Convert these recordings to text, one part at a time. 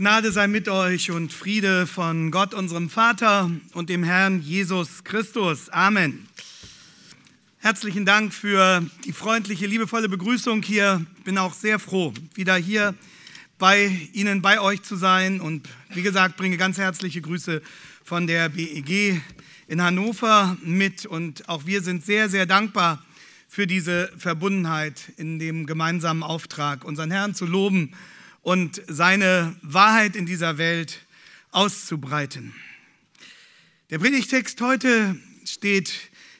Gnade sei mit euch und Friede von Gott, unserem Vater und dem Herrn Jesus Christus. Amen. Herzlichen Dank für die freundliche, liebevolle Begrüßung hier. Ich bin auch sehr froh, wieder hier bei Ihnen, bei euch zu sein. Und wie gesagt, bringe ganz herzliche Grüße von der BEG in Hannover mit. Und auch wir sind sehr, sehr dankbar für diese Verbundenheit in dem gemeinsamen Auftrag, unseren Herrn zu loben und seine Wahrheit in dieser Welt auszubreiten. Der Predigtext heute steht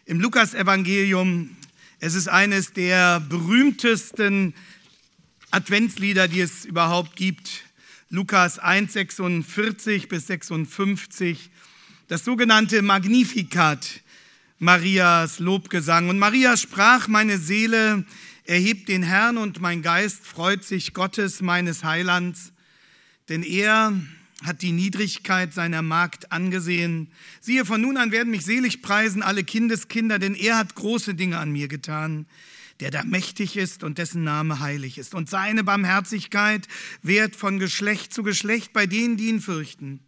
im Lukasevangelium. Es ist eines der berühmtesten Adventslieder, die es überhaupt gibt. Lukas 1, 46 bis 56. Das sogenannte Magnificat, Marias Lobgesang. Und Maria sprach, meine Seele Erhebt den Herrn und mein Geist freut sich Gottes, meines Heilands, denn er hat die Niedrigkeit seiner Magd angesehen. Siehe, von nun an werden mich selig preisen alle Kindeskinder, denn er hat große Dinge an mir getan, der da mächtig ist und dessen Name heilig ist. Und seine Barmherzigkeit währt von Geschlecht zu Geschlecht bei denen, die ihn fürchten.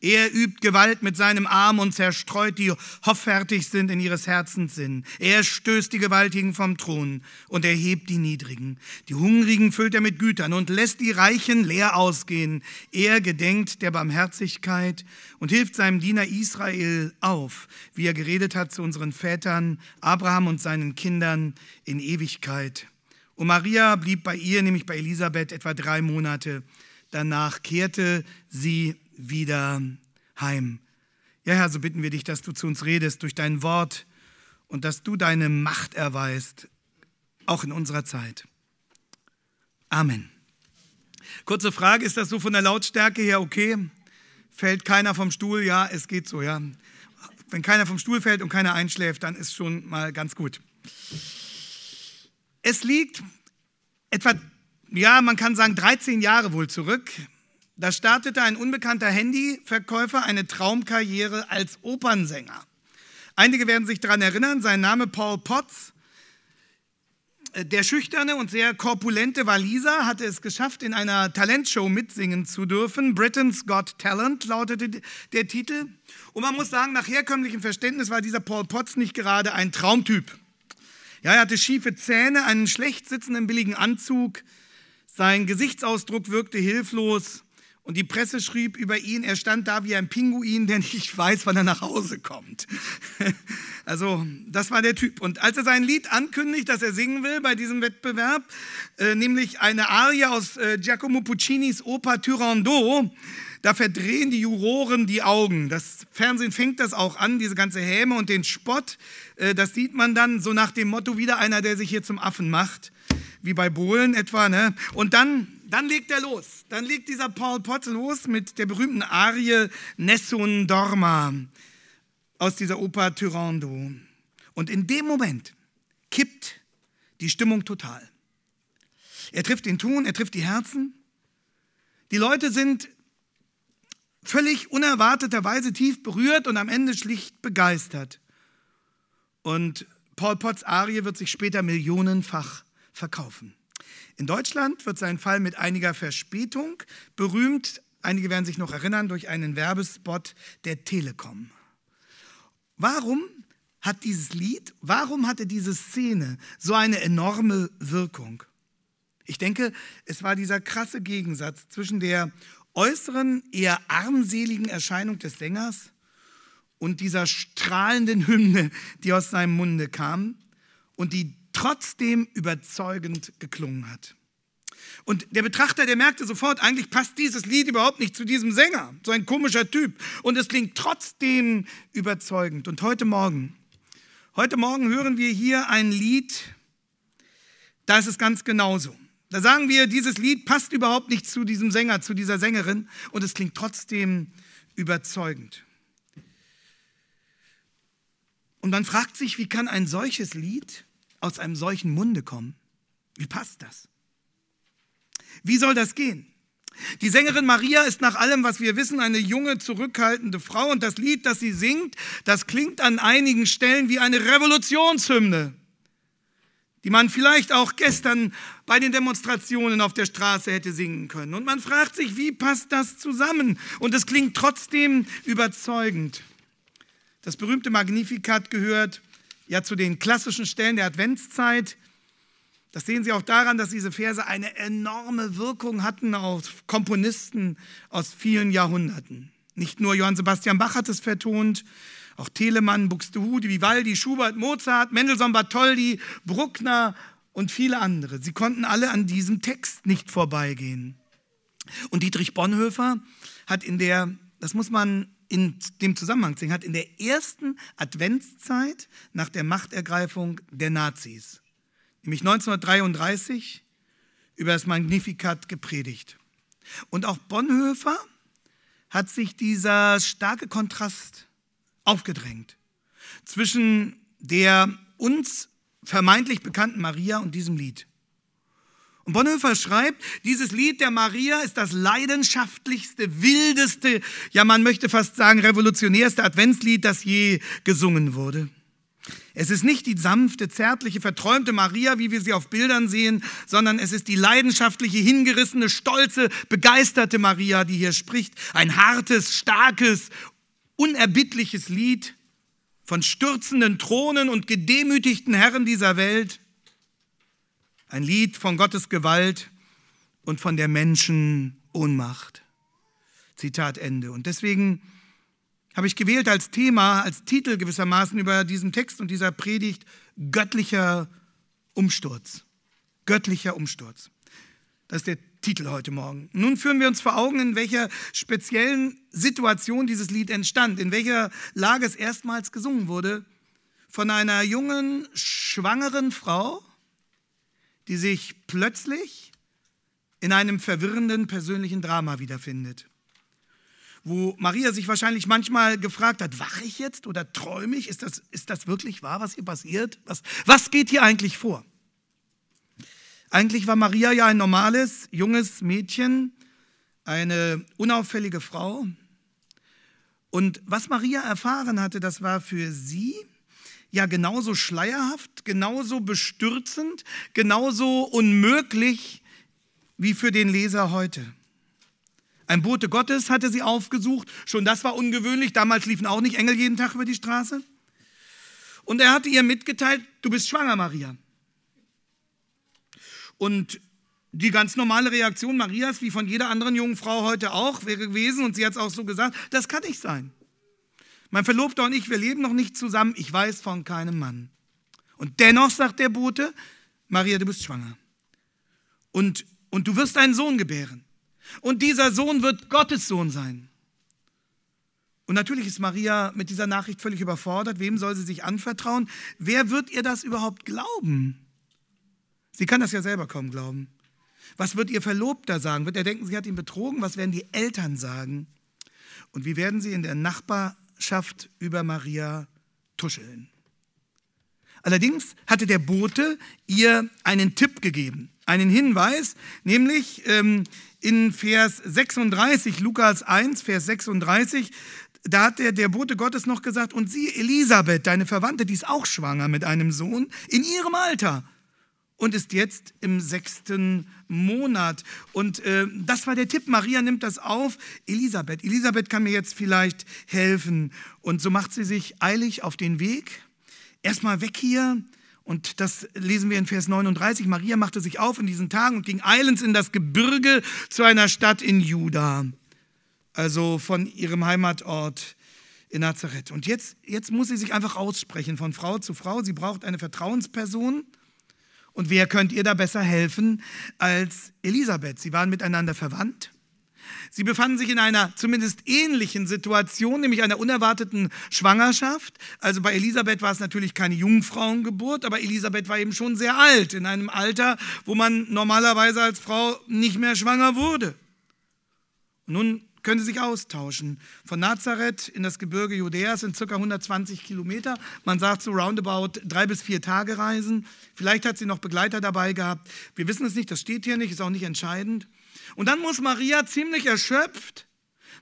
Er übt Gewalt mit seinem Arm und zerstreut die hoffärtig sind in ihres Herzens Sinn. Er stößt die Gewaltigen vom Thron und erhebt die Niedrigen. Die Hungrigen füllt er mit Gütern und lässt die Reichen leer ausgehen. Er gedenkt der Barmherzigkeit und hilft seinem Diener Israel auf, wie er geredet hat zu unseren Vätern, Abraham und seinen Kindern in Ewigkeit. Und Maria blieb bei ihr, nämlich bei Elisabeth, etwa drei Monate. Danach kehrte sie wieder heim. Ja, Herr, so bitten wir dich, dass du zu uns redest durch dein Wort und dass du deine Macht erweist, auch in unserer Zeit. Amen. Kurze Frage, ist das so von der Lautstärke her okay? Fällt keiner vom Stuhl? Ja, es geht so, ja. Wenn keiner vom Stuhl fällt und keiner einschläft, dann ist schon mal ganz gut. Es liegt etwa, ja, man kann sagen, 13 Jahre wohl zurück. Da startete ein unbekannter Handyverkäufer eine Traumkarriere als Opernsänger. Einige werden sich daran erinnern, sein Name Paul Potts. Der schüchterne und sehr korpulente Waliser hatte es geschafft, in einer Talentshow mitsingen zu dürfen. Britain's Got Talent lautete der Titel. Und man muss sagen, nach herkömmlichem Verständnis war dieser Paul Potts nicht gerade ein Traumtyp. Ja, er hatte schiefe Zähne, einen schlecht sitzenden billigen Anzug. Sein Gesichtsausdruck wirkte hilflos. Und die Presse schrieb über ihn, er stand da wie ein Pinguin, der nicht weiß, wann er nach Hause kommt. Also das war der Typ. Und als er sein Lied ankündigt, das er singen will bei diesem Wettbewerb, äh, nämlich eine Arie aus äh, Giacomo Puccinis Oper Turandot, da verdrehen die Juroren die Augen. Das Fernsehen fängt das auch an, diese ganze Häme und den Spott. Äh, das sieht man dann so nach dem Motto, wieder einer, der sich hier zum Affen macht, wie bei Bohlen etwa. Ne? Und dann dann legt er los. Dann legt dieser Paul Potts los mit der berühmten Arie Nessun Dorma aus dieser Oper Tyrando. Und in dem Moment kippt die Stimmung total. Er trifft den Ton, er trifft die Herzen. Die Leute sind völlig unerwarteterweise tief berührt und am Ende schlicht begeistert. Und Paul Potts Arie wird sich später millionenfach verkaufen. In Deutschland wird sein Fall mit einiger Verspätung berühmt, einige werden sich noch erinnern, durch einen Werbespot der Telekom. Warum hat dieses Lied, warum hatte diese Szene so eine enorme Wirkung? Ich denke, es war dieser krasse Gegensatz zwischen der äußeren, eher armseligen Erscheinung des Sängers und dieser strahlenden Hymne, die aus seinem Munde kam und die trotzdem überzeugend geklungen hat. Und der Betrachter, der merkte sofort, eigentlich passt dieses Lied überhaupt nicht zu diesem Sänger, so ein komischer Typ. Und es klingt trotzdem überzeugend. Und heute Morgen, heute Morgen hören wir hier ein Lied, da ist es ganz genauso. Da sagen wir, dieses Lied passt überhaupt nicht zu diesem Sänger, zu dieser Sängerin und es klingt trotzdem überzeugend. Und man fragt sich, wie kann ein solches Lied aus einem solchen Munde kommen? Wie passt das? Wie soll das gehen? Die Sängerin Maria ist nach allem, was wir wissen, eine junge, zurückhaltende Frau und das Lied, das sie singt, das klingt an einigen Stellen wie eine Revolutionshymne. die man vielleicht auch gestern bei den Demonstrationen auf der Straße hätte singen können. Und man fragt sich, wie passt das zusammen? Und es klingt trotzdem überzeugend. Das berühmte Magnificat gehört ja zu den klassischen Stellen der Adventszeit. Das sehen Sie auch daran, dass diese Verse eine enorme Wirkung hatten auf Komponisten aus vielen Jahrhunderten. Nicht nur Johann Sebastian Bach hat es vertont, auch Telemann, Buxtehude, Vivaldi, Schubert, Mozart, Mendelssohn, Bartholdy, Bruckner und viele andere. Sie konnten alle an diesem Text nicht vorbeigehen. Und Dietrich Bonhoeffer hat in der, das muss man in dem Zusammenhang sehen, hat in der ersten Adventszeit nach der Machtergreifung der Nazis, nämlich 1933, über das Magnificat gepredigt. Und auch Bonhoeffer hat sich dieser starke Kontrast aufgedrängt zwischen der uns vermeintlich bekannten Maria und diesem Lied. Und Bonhoeffer schreibt, dieses Lied der Maria ist das leidenschaftlichste, wildeste, ja man möchte fast sagen revolutionärste Adventslied, das je gesungen wurde. Es ist nicht die sanfte, zärtliche, verträumte Maria, wie wir sie auf Bildern sehen, sondern es ist die leidenschaftliche, hingerissene, stolze, begeisterte Maria, die hier spricht. Ein hartes, starkes, unerbittliches Lied von stürzenden Thronen und gedemütigten Herren dieser Welt. Ein Lied von Gottes Gewalt und von der Menschen Ohnmacht. Zitat Ende. Und deswegen habe ich gewählt als Thema, als Titel gewissermaßen über diesen Text und dieser Predigt göttlicher Umsturz. Göttlicher Umsturz. Das ist der Titel heute Morgen. Nun führen wir uns vor Augen, in welcher speziellen Situation dieses Lied entstand, in welcher Lage es erstmals gesungen wurde, von einer jungen, schwangeren Frau, die sich plötzlich in einem verwirrenden persönlichen Drama wiederfindet. Wo Maria sich wahrscheinlich manchmal gefragt hat, wache ich jetzt oder träume ich? Ist das, ist das wirklich wahr, was hier passiert? Was, was geht hier eigentlich vor? Eigentlich war Maria ja ein normales, junges Mädchen, eine unauffällige Frau. Und was Maria erfahren hatte, das war für sie ja genauso schleierhaft, genauso bestürzend, genauso unmöglich wie für den Leser heute. Ein Bote Gottes hatte sie aufgesucht, schon das war ungewöhnlich, damals liefen auch nicht Engel jeden Tag über die Straße. Und er hatte ihr mitgeteilt, du bist schwanger, Maria. Und die ganz normale Reaktion Marias, wie von jeder anderen jungen Frau heute auch, wäre gewesen, und sie hat es auch so gesagt, das kann nicht sein. Mein Verlobter und ich, wir leben noch nicht zusammen, ich weiß von keinem Mann. Und dennoch sagt der Bote, Maria, du bist schwanger. Und, und du wirst einen Sohn gebären. Und dieser Sohn wird Gottes Sohn sein. Und natürlich ist Maria mit dieser Nachricht völlig überfordert. Wem soll sie sich anvertrauen? Wer wird ihr das überhaupt glauben? Sie kann das ja selber kaum glauben. Was wird ihr Verlobter sagen? Wird er denken, sie hat ihn betrogen? Was werden die Eltern sagen? Und wie werden sie in der Nachbarschaft über Maria tuscheln? Allerdings hatte der Bote ihr einen Tipp gegeben, einen Hinweis, nämlich ähm, in Vers 36, Lukas 1, Vers 36, da hat der, der Bote Gottes noch gesagt, und sie, Elisabeth, deine Verwandte, die ist auch schwanger mit einem Sohn, in ihrem Alter und ist jetzt im sechsten Monat. Und äh, das war der Tipp. Maria nimmt das auf. Elisabeth, Elisabeth kann mir jetzt vielleicht helfen. Und so macht sie sich eilig auf den Weg. Erstmal weg hier. Und das lesen wir in Vers 39. Maria machte sich auf in diesen Tagen und ging eilends in das Gebirge zu einer Stadt in Juda. Also von ihrem Heimatort in Nazareth. Und jetzt, jetzt muss sie sich einfach aussprechen von Frau zu Frau. Sie braucht eine Vertrauensperson. Und wer könnt ihr da besser helfen als Elisabeth? Sie waren miteinander verwandt. Sie befanden sich in einer zumindest ähnlichen Situation, nämlich einer unerwarteten Schwangerschaft. Also bei Elisabeth war es natürlich keine Jungfrauengeburt, aber Elisabeth war eben schon sehr alt, in einem Alter, wo man normalerweise als Frau nicht mehr schwanger wurde. Und nun können sie sich austauschen. Von Nazareth in das Gebirge Judäas sind ca. 120 Kilometer. Man sagt so roundabout drei bis vier Tage Reisen. Vielleicht hat sie noch Begleiter dabei gehabt. Wir wissen es nicht, das steht hier nicht, ist auch nicht entscheidend. Und dann muss Maria ziemlich erschöpft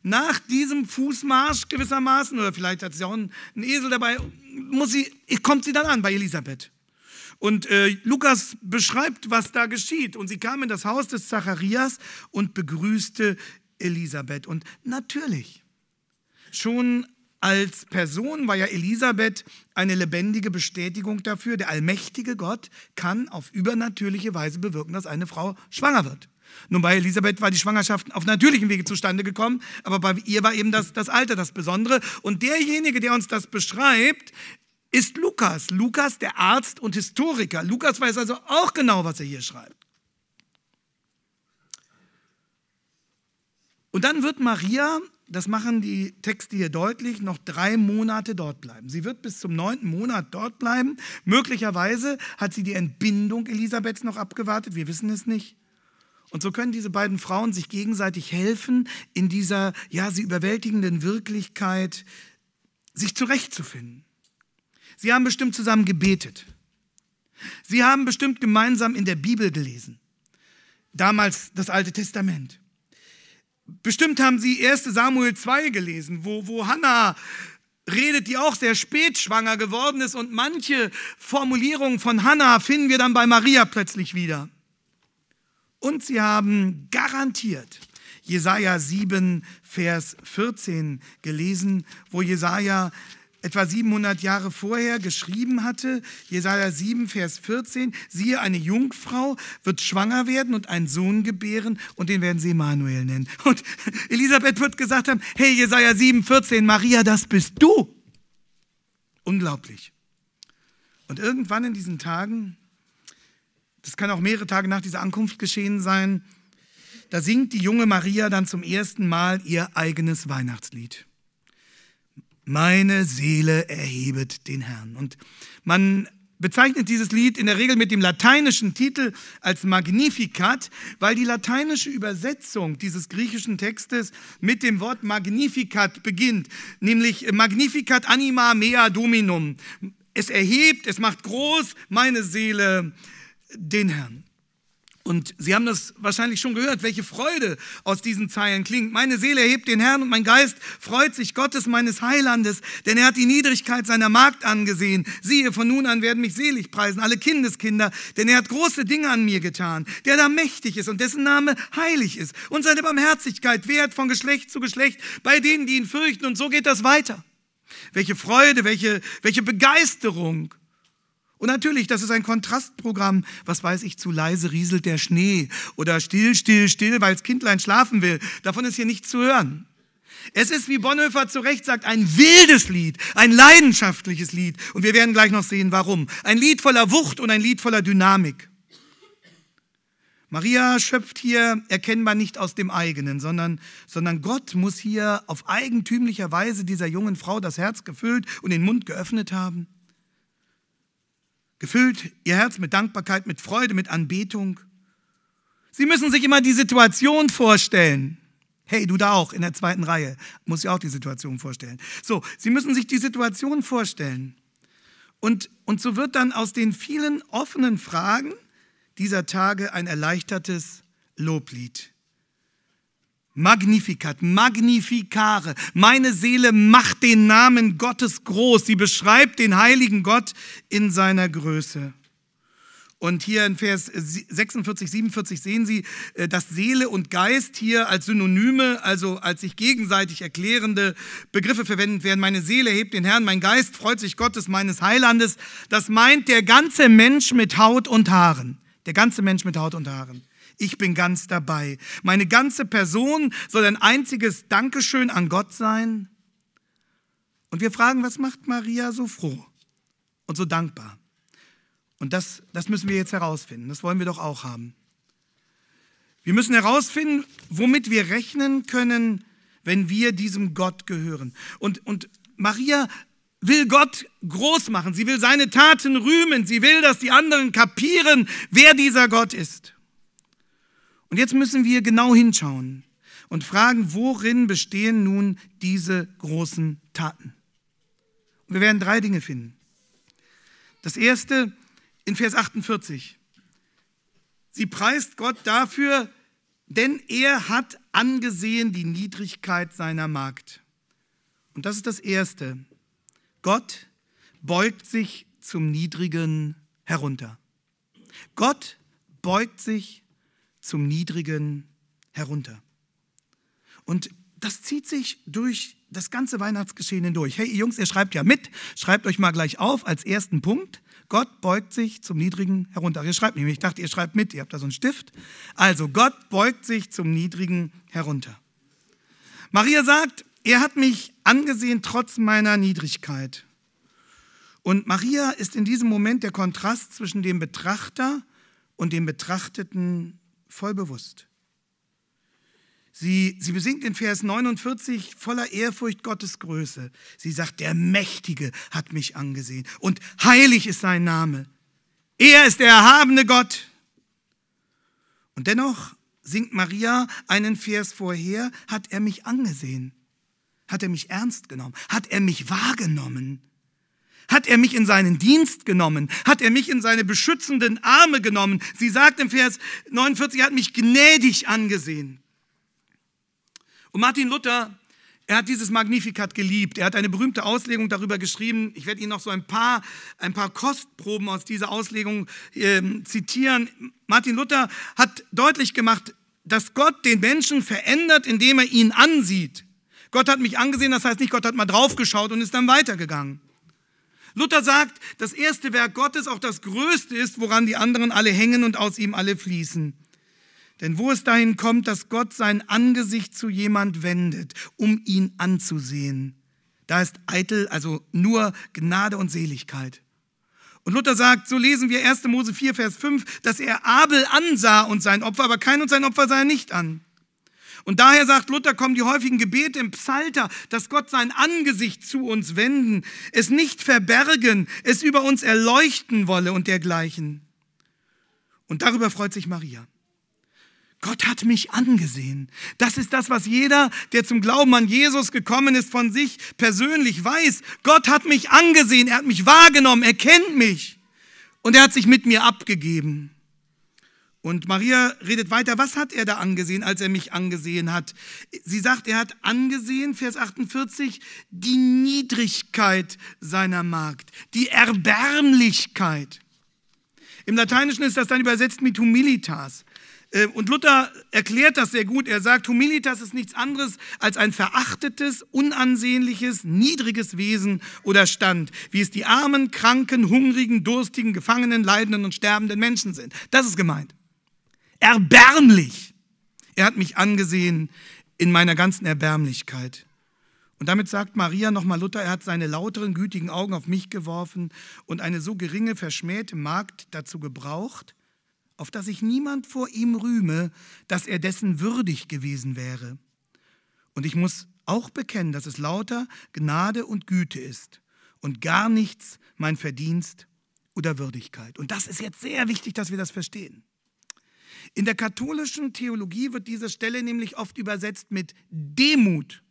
nach diesem Fußmarsch gewissermaßen, oder vielleicht hat sie auch einen, Esel dabei, muss sie, kommt sie dann an bei Elisabeth. Und äh, Lukas beschreibt, was da geschieht. Und sie kam in das Haus des Zacharias und begrüßte Elisabeth. Und natürlich, schon als Person war ja Elisabeth eine lebendige Bestätigung dafür, der allmächtige Gott kann auf übernatürliche Weise bewirken, dass eine Frau schwanger wird. Nun, bei Elisabeth war die Schwangerschaft auf natürlichem Wege zustande gekommen, aber bei ihr war eben das, das Alter das Besondere. Und derjenige, der uns das beschreibt, ist Lukas. Lukas, der Arzt und Historiker. Lukas weiß also auch genau, was er hier schreibt. Und dann wird Maria, das machen die Texte hier deutlich, noch drei Monate dort bleiben. Sie wird bis zum neunten Monat dort bleiben. Möglicherweise hat sie die Entbindung Elisabeths noch abgewartet, wir wissen es nicht. Und so können diese beiden Frauen sich gegenseitig helfen, in dieser, ja, sie überwältigenden Wirklichkeit sich zurechtzufinden. Sie haben bestimmt zusammen gebetet. Sie haben bestimmt gemeinsam in der Bibel gelesen. Damals das Alte Testament. Bestimmt haben sie 1 Samuel 2 gelesen, wo, wo Hannah redet, die auch sehr spät schwanger geworden ist. Und manche Formulierungen von Hannah finden wir dann bei Maria plötzlich wieder. Und sie haben garantiert Jesaja 7, Vers 14 gelesen, wo Jesaja etwa 700 Jahre vorher geschrieben hatte, Jesaja 7, Vers 14, siehe, eine Jungfrau wird schwanger werden und einen Sohn gebären und den werden sie Emanuel nennen. Und Elisabeth wird gesagt haben, hey, Jesaja 7, 14, Maria, das bist du. Unglaublich. Und irgendwann in diesen Tagen, das kann auch mehrere Tage nach dieser Ankunft geschehen sein, da singt die junge Maria dann zum ersten Mal ihr eigenes Weihnachtslied. Meine Seele erhebet den Herrn. Und man bezeichnet dieses Lied in der Regel mit dem lateinischen Titel als Magnificat, weil die lateinische Übersetzung dieses griechischen Textes mit dem Wort Magnificat beginnt, nämlich Magnificat anima mea dominum. Es erhebt, es macht groß meine Seele den Herrn. Und Sie haben das wahrscheinlich schon gehört, welche Freude aus diesen Zeilen klingt. Meine Seele erhebt den Herrn und mein Geist freut sich Gottes meines Heilandes, denn er hat die Niedrigkeit seiner Magd angesehen. Siehe, von nun an werden mich selig preisen alle Kindeskinder, denn er hat große Dinge an mir getan, der da mächtig ist und dessen Name heilig ist und seine Barmherzigkeit wehrt von Geschlecht zu Geschlecht bei denen, die ihn fürchten. Und so geht das weiter. Welche Freude, welche, welche Begeisterung. Und natürlich, das ist ein Kontrastprogramm. Was weiß ich, zu leise rieselt der Schnee oder still, still, still, weil das Kindlein schlafen will. Davon ist hier nichts zu hören. Es ist, wie Bonhoeffer zu Recht sagt, ein wildes Lied, ein leidenschaftliches Lied. Und wir werden gleich noch sehen, warum. Ein Lied voller Wucht und ein Lied voller Dynamik. Maria schöpft hier erkennbar nicht aus dem eigenen, sondern, sondern Gott muss hier auf eigentümlicher Weise dieser jungen Frau das Herz gefüllt und den Mund geöffnet haben. Gefüllt ihr Herz mit Dankbarkeit, mit Freude, mit Anbetung. Sie müssen sich immer die Situation vorstellen. Hey, du da auch in der zweiten Reihe, muss ich auch die Situation vorstellen. So, Sie müssen sich die Situation vorstellen. Und, und so wird dann aus den vielen offenen Fragen dieser Tage ein erleichtertes Loblied. Magnificat, magnificare. Meine Seele macht den Namen Gottes groß. Sie beschreibt den heiligen Gott in seiner Größe. Und hier in Vers 46, 47 sehen Sie, äh, dass Seele und Geist hier als Synonyme, also als sich gegenseitig erklärende Begriffe verwendet werden. Meine Seele hebt den Herrn, mein Geist freut sich Gottes, meines Heilandes. Das meint der ganze Mensch mit Haut und Haaren. Der ganze Mensch mit Haut und Haaren. Ich bin ganz dabei. Meine ganze Person soll ein einziges Dankeschön an Gott sein. Und wir fragen, was macht Maria so froh und so dankbar? Und das, das müssen wir jetzt herausfinden. Das wollen wir doch auch haben. Wir müssen herausfinden, womit wir rechnen können, wenn wir diesem Gott gehören. Und, und Maria will Gott groß machen. Sie will seine Taten rühmen. Sie will, dass die anderen kapieren, wer dieser Gott ist. Und jetzt müssen wir genau hinschauen und fragen, worin bestehen nun diese großen Taten? Und wir werden drei Dinge finden. Das erste in Vers 48. Sie preist Gott dafür, denn er hat angesehen die Niedrigkeit seiner Magd. Und das ist das Erste. Gott beugt sich zum niedrigen herunter. Gott beugt sich zum Niedrigen herunter. Und das zieht sich durch das ganze Weihnachtsgeschehen hindurch. Hey, ihr Jungs, ihr schreibt ja mit. Schreibt euch mal gleich auf als ersten Punkt. Gott beugt sich zum Niedrigen herunter. Ihr schreibt nicht, ich dachte, ihr schreibt mit, ihr habt da so einen Stift. Also, Gott beugt sich zum Niedrigen herunter. Maria sagt, er hat mich angesehen trotz meiner Niedrigkeit. Und Maria ist in diesem Moment der Kontrast zwischen dem Betrachter und dem Betrachteten voll bewusst. Sie, sie besingt in Vers 49 voller Ehrfurcht Gottes Größe. Sie sagt, der Mächtige hat mich angesehen und heilig ist sein Name. Er ist der erhabene Gott. Und dennoch singt Maria einen Vers vorher, hat er mich angesehen, hat er mich ernst genommen, hat er mich wahrgenommen. Hat er mich in seinen Dienst genommen? Hat er mich in seine beschützenden Arme genommen? Sie sagt im Vers 49, er hat mich gnädig angesehen. Und Martin Luther, er hat dieses Magnificat geliebt. Er hat eine berühmte Auslegung darüber geschrieben. Ich werde Ihnen noch so ein paar, ein paar Kostproben aus dieser Auslegung äh, zitieren. Martin Luther hat deutlich gemacht, dass Gott den Menschen verändert, indem er ihn ansieht. Gott hat mich angesehen, das heißt nicht, Gott hat mal draufgeschaut und ist dann weitergegangen. Luther sagt, das erste Werk Gottes auch das größte ist, woran die anderen alle hängen und aus ihm alle fließen. Denn wo es dahin kommt, dass Gott sein Angesicht zu jemand wendet, um ihn anzusehen, da ist eitel, also nur Gnade und Seligkeit. Und Luther sagt, so lesen wir 1. Mose 4, Vers 5, dass er Abel ansah und sein Opfer, aber kein und sein Opfer sah er nicht an. Und daher sagt Luther, kommen die häufigen Gebete im Psalter, dass Gott sein Angesicht zu uns wenden, es nicht verbergen, es über uns erleuchten wolle und dergleichen. Und darüber freut sich Maria. Gott hat mich angesehen. Das ist das, was jeder, der zum Glauben an Jesus gekommen ist, von sich persönlich weiß. Gott hat mich angesehen, er hat mich wahrgenommen, er kennt mich und er hat sich mit mir abgegeben. Und Maria redet weiter, was hat er da angesehen, als er mich angesehen hat? Sie sagt, er hat angesehen, Vers 48, die Niedrigkeit seiner Magd, die Erbärmlichkeit. Im Lateinischen ist das dann übersetzt mit humilitas. Äh, und Luther erklärt das sehr gut. Er sagt, humilitas ist nichts anderes als ein verachtetes, unansehnliches, niedriges Wesen oder Stand, wie es die armen, kranken, hungrigen, durstigen, gefangenen, leidenden und sterbenden Menschen sind. Das ist gemeint erbärmlich. Er hat mich angesehen in meiner ganzen Erbärmlichkeit. Und damit sagt Maria nochmal Luther, er hat seine lauteren, gütigen Augen auf mich geworfen und eine so geringe, verschmähte Magd dazu gebraucht, auf dass sich niemand vor ihm rühme, dass er dessen würdig gewesen wäre. Und ich muss auch bekennen, dass es lauter Gnade und Güte ist und gar nichts mein Verdienst oder Würdigkeit. Und das ist jetzt sehr wichtig, dass wir das verstehen. In der katholischen Theologie wird diese Stelle nämlich oft übersetzt mit Demut.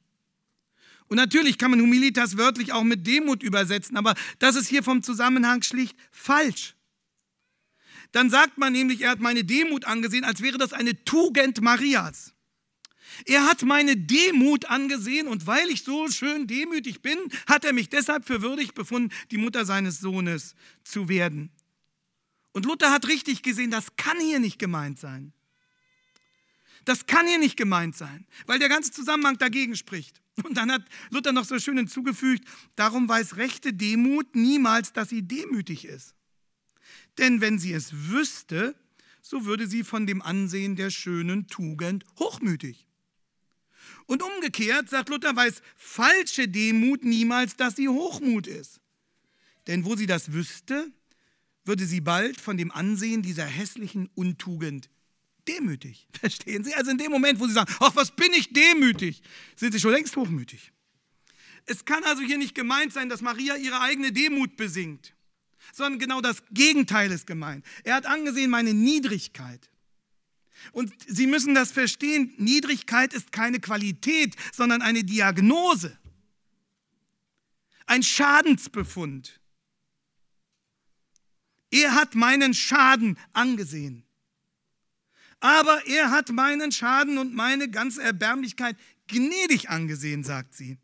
Und natürlich kann man Humilitas wörtlich auch mit Demut übersetzen, aber das ist hier vom Zusammenhang schlicht falsch. Dann sagt man nämlich, er hat meine Demut angesehen, als wäre das eine Tugend Marias. Er hat meine Demut angesehen und weil ich so schön demütig bin, hat er mich deshalb für würdig befunden, die Mutter seines Sohnes zu werden. Und Luther hat richtig gesehen, das kann hier nicht gemeint sein. Das kann hier nicht gemeint sein, weil der ganze Zusammenhang dagegen spricht. Und dann hat Luther noch so schön hinzugefügt, darum weiß rechte Demut niemals, dass sie demütig ist. Denn wenn sie es wüsste, so würde sie von dem Ansehen der schönen Tugend hochmütig. Und umgekehrt, sagt Luther, weiß falsche Demut niemals, dass sie Hochmut ist. Denn wo sie das wüsste, würde sie bald von dem Ansehen dieser hässlichen Untugend demütig. Verstehen Sie? Also in dem Moment, wo Sie sagen, ach, was bin ich demütig, sind Sie schon längst hochmütig. Es kann also hier nicht gemeint sein, dass Maria ihre eigene Demut besingt, sondern genau das Gegenteil ist gemeint. Er hat angesehen meine Niedrigkeit. Und Sie müssen das verstehen, Niedrigkeit ist keine Qualität, sondern eine Diagnose, ein Schadensbefund. Er hat meinen Schaden angesehen. Aber er hat meinen Schaden und meine ganze Erbärmlichkeit gnädig angesehen, sagt sie.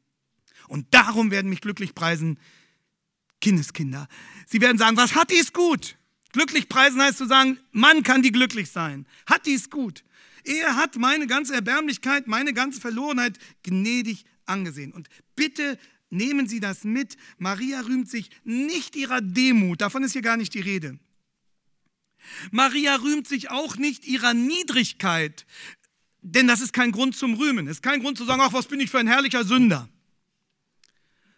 Und darum werden mich glücklich preisen Kindeskinder. Sie werden sagen, was hat dies gut? Glücklich preisen heißt zu sagen, Mann kann die glücklich sein. Hat dies gut. Er hat meine ganze Erbärmlichkeit, meine ganze Verlorenheit gnädig angesehen. Und bitte nehmen Sie das mit. Maria rühmt sich nicht ihrer Demut, davon ist hier gar nicht die Rede. Maria rühmt sich auch nicht ihrer Niedrigkeit, denn das ist kein Grund zum Rühmen. Es ist kein Grund zu sagen, ach, was bin ich für ein herrlicher Sünder.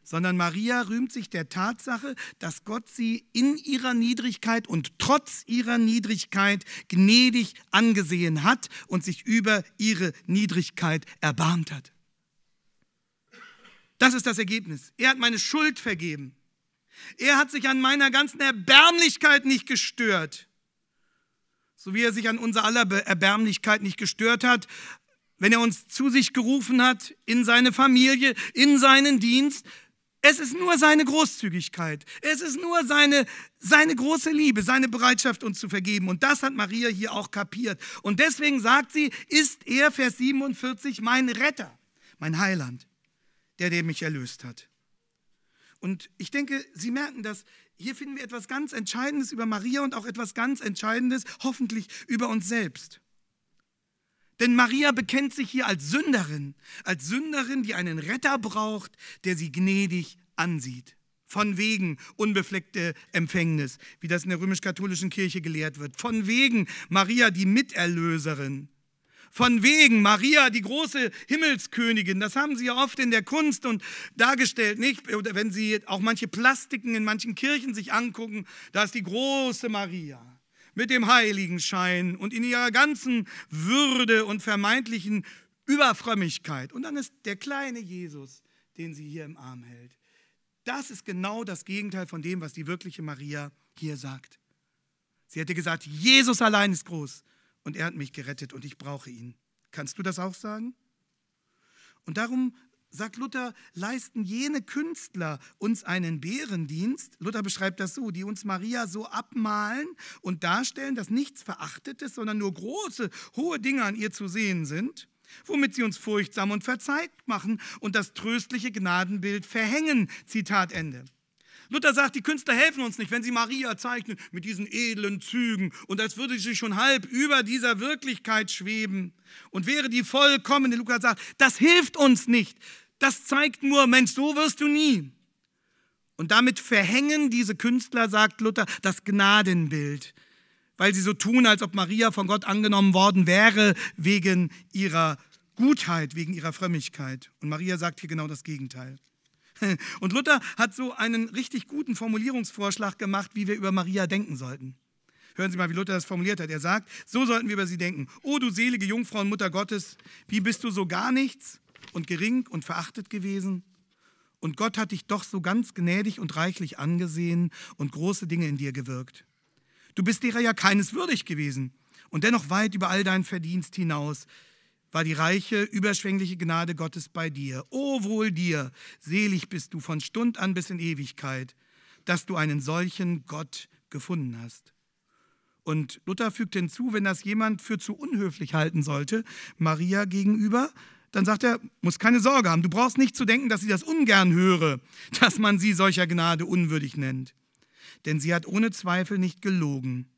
Sondern Maria rühmt sich der Tatsache, dass Gott sie in ihrer Niedrigkeit und trotz ihrer Niedrigkeit gnädig angesehen hat und sich über ihre Niedrigkeit erbarmt hat. Das ist das Ergebnis. Er hat meine Schuld vergeben. Er hat sich an meiner ganzen Erbärmlichkeit nicht gestört so wie er sich an unser aller Erbärmlichkeit nicht gestört hat, wenn er uns zu sich gerufen hat, in seine Familie, in seinen Dienst. Es ist nur seine Großzügigkeit. Es ist nur seine, seine große Liebe, seine Bereitschaft, uns zu vergeben. Und das hat Maria hier auch kapiert. Und deswegen sagt sie, ist er, Vers 47, mein Retter, mein Heiland, der, der mich erlöst hat. Und ich denke, Sie merken das, hier finden wir etwas ganz Entscheidendes über Maria und auch etwas ganz Entscheidendes, hoffentlich über uns selbst. Denn Maria bekennt sich hier als Sünderin, als Sünderin, die einen Retter braucht, der sie gnädig ansieht. Von wegen unbefleckte Empfängnis, wie das in der römisch-katholischen Kirche gelehrt wird. Von wegen Maria, die Miterlöserin. Von wegen Maria, die große Himmelskönigin, das haben sie ja oft in der Kunst und dargestellt, nicht? Oder wenn Sie auch manche Plastiken in manchen Kirchen sich angucken, da ist die große Maria mit dem Heiligenschein und in ihrer ganzen Würde und vermeintlichen Überfrömmigkeit. Und dann ist der kleine Jesus, den sie hier im Arm hält. Das ist genau das Gegenteil von dem, was die wirkliche Maria hier sagt. Sie hätte gesagt, Jesus allein ist groß und er hat mich gerettet und ich brauche ihn. Kannst du das auch sagen? Und darum sagt Luther, leisten jene Künstler uns einen Bärendienst, Luther beschreibt das so, die uns Maria so abmalen und darstellen, dass nichts Verachtetes, sondern nur große, hohe Dinge an ihr zu sehen sind, womit sie uns furchtsam und verzeigt machen und das tröstliche Gnadenbild verhängen. Zitat Ende. Luther sagt, die Künstler helfen uns nicht, wenn sie Maria zeichnen mit diesen edlen Zügen und als würde sie schon halb über dieser Wirklichkeit schweben und wäre die vollkommene. Lukas sagt, das hilft uns nicht. Das zeigt nur, Mensch, so wirst du nie. Und damit verhängen diese Künstler, sagt Luther, das Gnadenbild, weil sie so tun, als ob Maria von Gott angenommen worden wäre wegen ihrer Gutheit, wegen ihrer Frömmigkeit. Und Maria sagt hier genau das Gegenteil. Und Luther hat so einen richtig guten Formulierungsvorschlag gemacht, wie wir über Maria denken sollten. Hören Sie mal, wie Luther das formuliert hat. Er sagt, so sollten wir über sie denken. O du selige Jungfrau und Mutter Gottes, wie bist du so gar nichts und gering und verachtet gewesen? Und Gott hat dich doch so ganz gnädig und reichlich angesehen und große Dinge in dir gewirkt. Du bist derer ja keines würdig gewesen und dennoch weit über all dein Verdienst hinaus war die reiche, überschwängliche Gnade Gottes bei dir. O wohl dir, selig bist du von Stund an bis in Ewigkeit, dass du einen solchen Gott gefunden hast. Und Luther fügt hinzu, wenn das jemand für zu unhöflich halten sollte, Maria gegenüber, dann sagt er, muss keine Sorge haben, du brauchst nicht zu denken, dass sie das ungern höre, dass man sie solcher Gnade unwürdig nennt. Denn sie hat ohne Zweifel nicht gelogen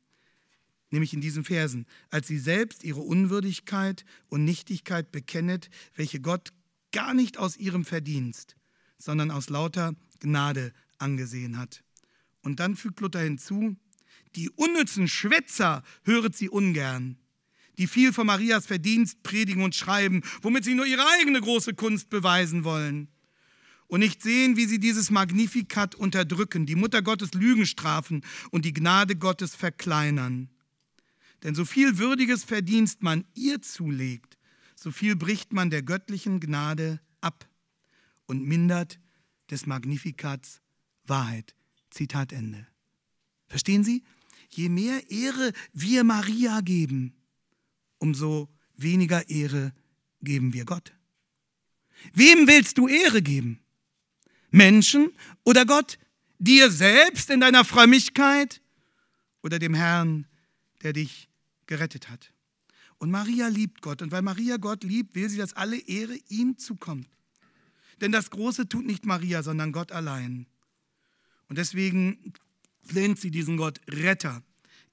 nämlich in diesen Versen, als sie selbst ihre Unwürdigkeit und Nichtigkeit bekennet, welche Gott gar nicht aus ihrem Verdienst, sondern aus lauter Gnade angesehen hat. Und dann fügt Luther hinzu, die unnützen Schwätzer höret sie ungern, die viel von Marias Verdienst predigen und schreiben, womit sie nur ihre eigene große Kunst beweisen wollen. Und nicht sehen, wie sie dieses Magnifikat unterdrücken, die Mutter Gottes Lügen strafen und die Gnade Gottes verkleinern. Denn so viel würdiges Verdienst man ihr zulegt, so viel bricht man der göttlichen Gnade ab und mindert des Magnifikats Wahrheit. Zitat Ende. Verstehen Sie? Je mehr Ehre wir Maria geben, umso weniger Ehre geben wir Gott. Wem willst du Ehre geben? Menschen oder Gott? Dir selbst in deiner Frömmigkeit oder dem Herrn, der dich gerettet hat. Und Maria liebt Gott. Und weil Maria Gott liebt, will sie, dass alle Ehre ihm zukommt. Denn das Große tut nicht Maria, sondern Gott allein. Und deswegen nennt sie diesen Gott Retter.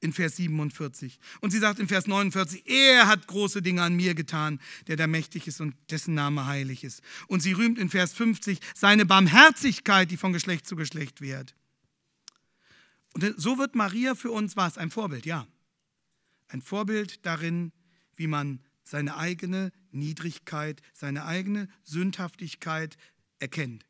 in Vers 47. Und sie sagt in Vers 49, er hat große Dinge an mir getan, der da mächtig ist und dessen Name heilig ist. Und sie rühmt in Vers 50 seine Barmherzigkeit, die von Geschlecht zu Geschlecht währt. Und so wird Maria für uns was? Ein Vorbild, ja. Ein Vorbild darin, wie man seine eigene Niedrigkeit, seine eigene Sündhaftigkeit erkennt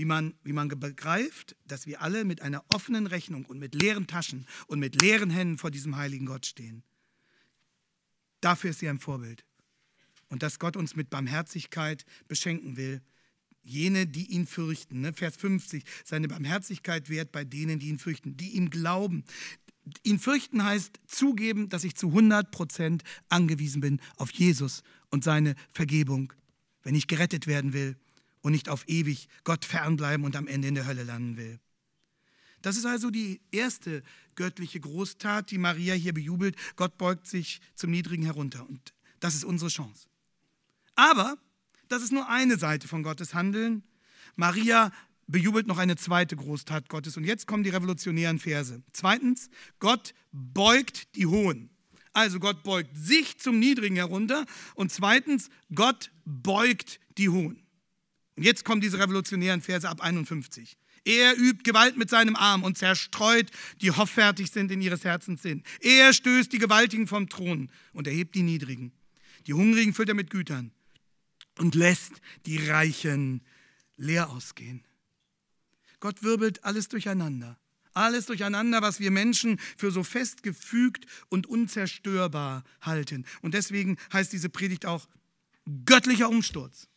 wie man, wie man begreift, dass wir alle mit einer offenen Rechnung und mit leeren Taschen und mit leeren Händen vor diesem heiligen Gott stehen. Dafür ist sie ein Vorbild. Und dass Gott uns mit Barmherzigkeit beschenken will. Jene, die ihn fürchten. Ne? Vers 50, seine Barmherzigkeit wehrt bei denen, die ihn fürchten, die ihm glauben. Ihn fürchten heißt zugeben, dass ich zu 100 Prozent angewiesen bin auf Jesus und seine Vergebung, wenn ich gerettet werden will und nicht auf ewig Gott fernbleiben und am Ende in der Hölle landen will. Das ist also die erste göttliche Großtat, die Maria hier bejubelt. Gott beugt sich zum Niedrigen herunter und das ist unsere Chance. Aber das ist nur eine Seite von Gottes Handeln. Maria bejubelt noch eine zweite Großtat Gottes. Und jetzt kommen die revolutionären Verse. Zweitens, Gott beugt die Hohen. Also Gott beugt sich zum Niedrigen herunter. Und zweitens, Gott beugt die Hohen. Und jetzt kommen diese revolutionären Verse ab 51. Er übt Gewalt mit seinem Arm und zerstreut, die hoffärtig sind in ihres Herzens Sinn. Er stößt die Gewaltigen vom Thron und erhebt die Niedrigen. Die Hungrigen füllt er mit Gütern und lässt die Reichen leer ausgehen. Gott wirbelt alles durcheinander. Alles durcheinander, was wir Menschen für so festgefügt und unzerstörbar halten. Und deswegen heißt diese Predigt auch göttlicher Umsturz.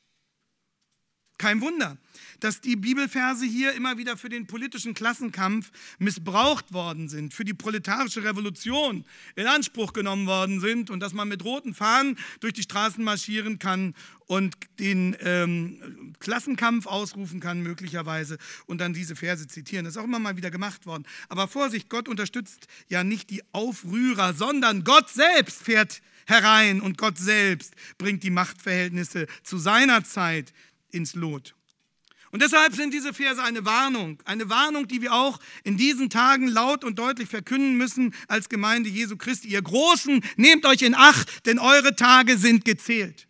Kein Wunder, dass die Bibelverse hier immer wieder für den politischen Klassenkampf missbraucht worden sind, für die proletarische Revolution in Anspruch genommen worden sind und dass man mit roten Fahnen durch die Straßen marschieren kann und den ähm, Klassenkampf ausrufen kann, möglicherweise, und dann diese Verse zitieren. Das ist auch immer mal wieder gemacht worden. Aber Vorsicht, Gott unterstützt ja nicht die Aufrührer, sondern Gott selbst fährt herein und Gott selbst bringt die Machtverhältnisse zu seiner Zeit ins Lot. Und deshalb sind diese Verse eine Warnung, eine Warnung, die wir auch in diesen Tagen laut und deutlich verkünden müssen als Gemeinde Jesu Christi. Ihr Großen, nehmt euch in Acht, denn eure Tage sind gezählt.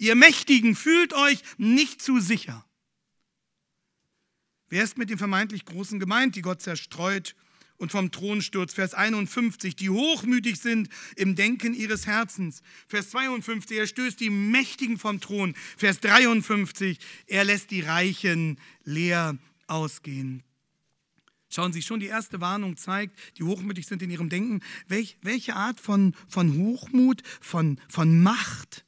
Ihr Mächtigen, fühlt euch nicht zu sicher. Wer ist mit den vermeintlich Großen gemeint, die Gott zerstreut und vom Thron stürzt. Vers 51, die hochmütig sind im Denken ihres Herzens. Vers 52, er stößt die Mächtigen vom Thron. Vers 53, er lässt die Reichen leer ausgehen. Schauen Sie, schon die erste Warnung zeigt, die hochmütig sind in ihrem Denken, welch, welche Art von, von Hochmut, von, von Macht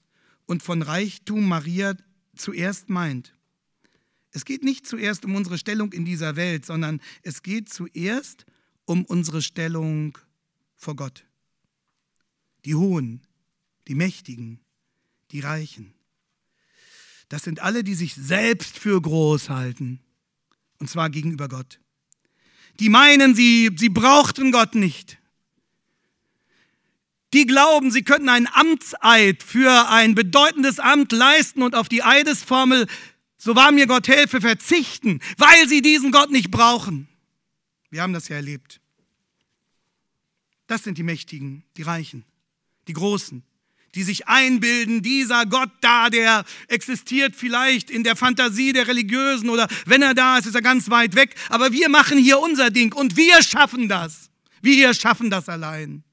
und von Reichtum Maria zuerst meint. Es geht nicht zuerst um unsere Stellung in dieser Welt, sondern es geht zuerst um um unsere Stellung vor Gott. Die Hohen, die Mächtigen, die Reichen. Das sind alle, die sich selbst für groß halten, und zwar gegenüber Gott. Die meinen, sie, sie brauchten Gott nicht. Die glauben, sie könnten einen Amtseid für ein bedeutendes Amt leisten und auf die Eidesformel, so wahr mir Gott helfe, verzichten, weil sie diesen Gott nicht brauchen. Wir haben das ja erlebt. Das sind die Mächtigen, die Reichen, die Großen, die sich einbilden, dieser Gott da, der existiert vielleicht in der Fantasie der Religiösen oder wenn er da ist, ist er ganz weit weg. Aber wir machen hier unser Ding und wir schaffen das. Wir schaffen das allein.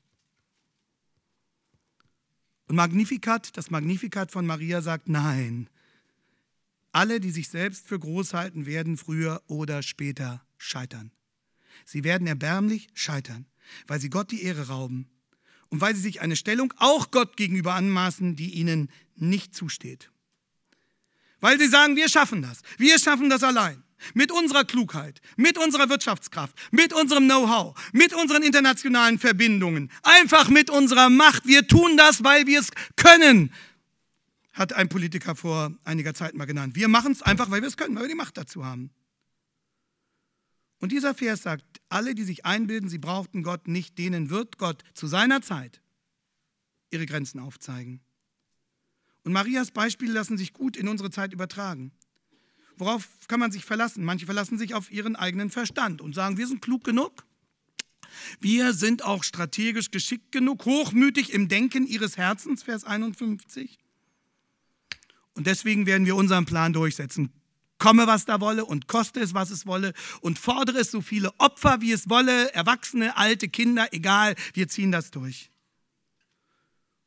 Und Magnificat, das Magnificat von Maria sagt, nein, alle, die sich selbst für groß halten, werden früher oder später scheitern. Sie werden erbärmlich scheitern, weil sie Gott die Ehre rauben und weil sie sich eine Stellung auch Gott gegenüber anmaßen, die ihnen nicht zusteht. Weil sie sagen, wir schaffen das, wir schaffen das allein. Mit unserer Klugheit, mit unserer Wirtschaftskraft, mit unserem Know-how, mit unseren internationalen Verbindungen, einfach mit unserer Macht. Wir tun das, weil wir es können, hat ein Politiker vor einiger Zeit mal genannt. Wir machen es einfach, weil wir es können, weil wir die Macht dazu haben. Und dieser Vers sagt, alle, die sich einbilden, sie brauchten Gott nicht, denen wird Gott zu seiner Zeit ihre Grenzen aufzeigen. Und Marias Beispiele lassen sich gut in unsere Zeit übertragen. Worauf kann man sich verlassen? Manche verlassen sich auf ihren eigenen Verstand und sagen, wir sind klug genug, Wir sind auch strategisch geschickt genug, hochmütig im Denken ihres Herzens, Vers 51. Und deswegen werden wir unseren Plan durchsetzen. Komme, was da wolle und koste es, was es wolle und fordere es so viele Opfer, wie es wolle, Erwachsene, alte Kinder, egal, wir ziehen das durch.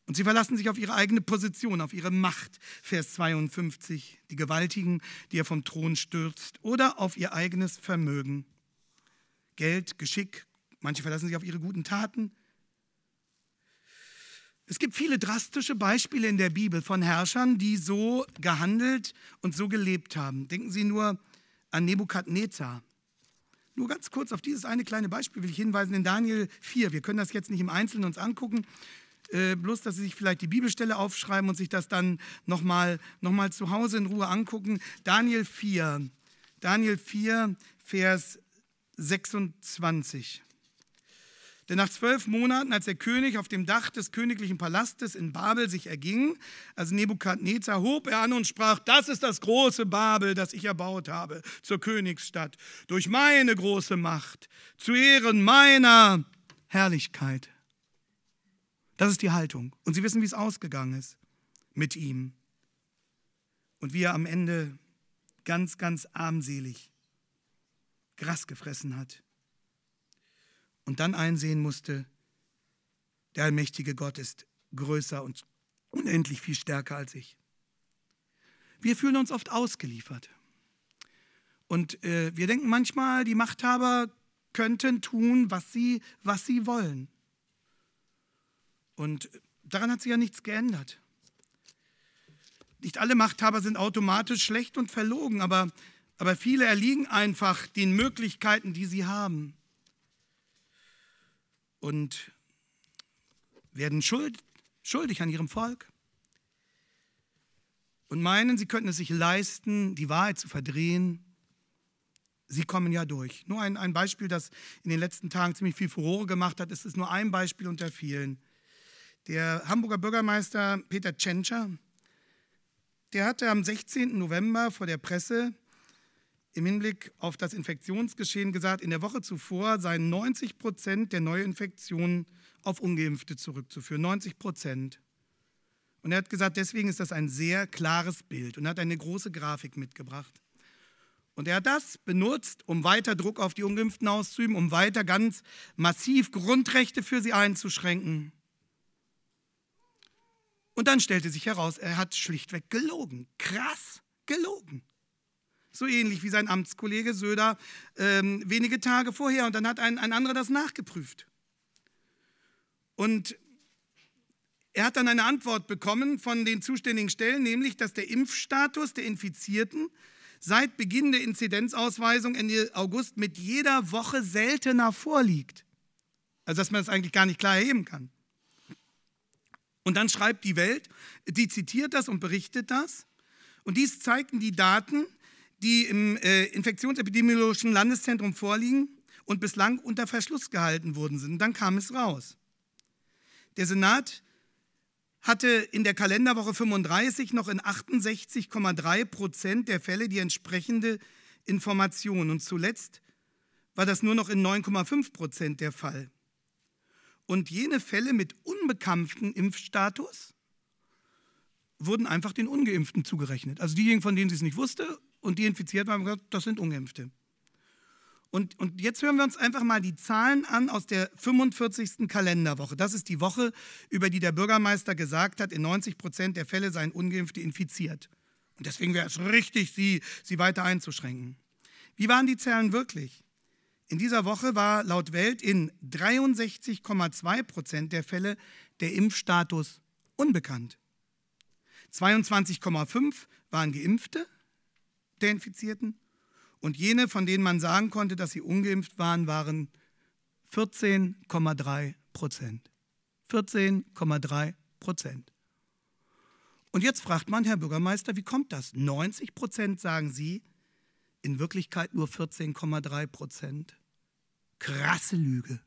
Und sie verlassen sich auf ihre eigene Position, auf ihre Macht, Vers 52, die Gewaltigen, die er vom Thron stürzt, oder auf ihr eigenes Vermögen. Geld, Geschick, manche verlassen sich auf ihre guten Taten. Es gibt viele drastische Beispiele in der Bibel von Herrschern, die so gehandelt und so gelebt haben. Denken Sie nur an Nebukadnezar. Nur ganz kurz auf dieses eine kleine Beispiel will ich hinweisen in Daniel 4. Wir können das jetzt nicht im Einzelnen uns angucken. Äh, bloß, dass Sie sich vielleicht die Bibelstelle aufschreiben und sich das dann nochmal noch mal zu Hause in Ruhe angucken. Daniel 4, Daniel 4, Vers 26. Denn nach zwölf Monaten, als der König auf dem Dach des königlichen Palastes in Babel sich erging, also Nebukadnezar, hob er an und sprach, das ist das große Babel, das ich erbaut habe zur Königsstadt, durch meine große Macht, zu Ehren meiner Herrlichkeit. Das ist die Haltung. Und Sie wissen, wie es ausgegangen ist mit ihm. Und wie er am Ende ganz, ganz armselig Gras gefressen hat. Und dann einsehen musste, der allmächtige Gott ist größer und unendlich viel stärker als ich. Wir fühlen uns oft ausgeliefert. Und äh, wir denken manchmal, die Machthaber könnten tun, was sie, was sie wollen. Und daran hat sich ja nichts geändert. Nicht alle Machthaber sind automatisch schlecht und verlogen, aber, aber viele erliegen einfach den Möglichkeiten, die sie haben. Und werden schuld, schuldig an ihrem Volk. Und meinen, sie könnten es sich leisten, die Wahrheit zu verdrehen. Sie kommen ja durch. Nur ein, ein Beispiel, das in den letzten Tagen ziemlich viel Furore gemacht hat, ist es nur ein Beispiel unter vielen. Der Hamburger Bürgermeister Peter Tschentscher, der hatte am 16. November vor der Presse im Hinblick auf das Infektionsgeschehen gesagt, in der Woche zuvor seien 90 Prozent der Neuinfektionen auf Ungeimpfte zurückzuführen. 90 Prozent. Und er hat gesagt, deswegen ist das ein sehr klares Bild und hat eine große Grafik mitgebracht. Und er hat das benutzt, um weiter Druck auf die Ungeimpften auszuüben, um weiter ganz massiv Grundrechte für sie einzuschränken. Und dann stellte sich heraus, er hat schlichtweg gelogen. Krass gelogen. So ähnlich wie sein Amtskollege Söder ähm, wenige Tage vorher. Und dann hat ein, ein anderer das nachgeprüft. Und er hat dann eine Antwort bekommen von den zuständigen Stellen, nämlich, dass der Impfstatus der Infizierten seit Beginn der Inzidenzausweisung Ende August mit jeder Woche seltener vorliegt. Also dass man das eigentlich gar nicht klar erheben kann. Und dann schreibt die Welt, die zitiert das und berichtet das. Und dies zeigten die Daten, die im äh, Infektionsepidemiologischen Landeszentrum vorliegen und bislang unter Verschluss gehalten worden sind. Und dann kam es raus. Der Senat hatte in der Kalenderwoche 35 noch in 68,3 Prozent der Fälle die entsprechende Information. Und zuletzt war das nur noch in 9,5 Prozent der Fall. Und jene Fälle mit unbekannten Impfstatus wurden einfach den Ungeimpften zugerechnet. Also diejenigen, von denen sie es nicht wusste und die infiziert waren, gesagt, das sind Ungeimpfte. Und, und jetzt hören wir uns einfach mal die Zahlen an aus der 45. Kalenderwoche. Das ist die Woche, über die der Bürgermeister gesagt hat, in 90 Prozent der Fälle seien Ungeimpfte infiziert. Und deswegen wäre es richtig, sie, sie weiter einzuschränken. Wie waren die Zahlen wirklich? In dieser Woche war laut Welt in 63,2 Prozent der Fälle der Impfstatus unbekannt. 22,5 waren Geimpfte der Infizierten und jene, von denen man sagen konnte, dass sie ungeimpft waren, waren 14,3 Prozent. 14,3 Prozent. Und jetzt fragt man, Herr Bürgermeister, wie kommt das? 90 Prozent sagen Sie, in Wirklichkeit nur 14,3 Prozent. Krasse Lüge.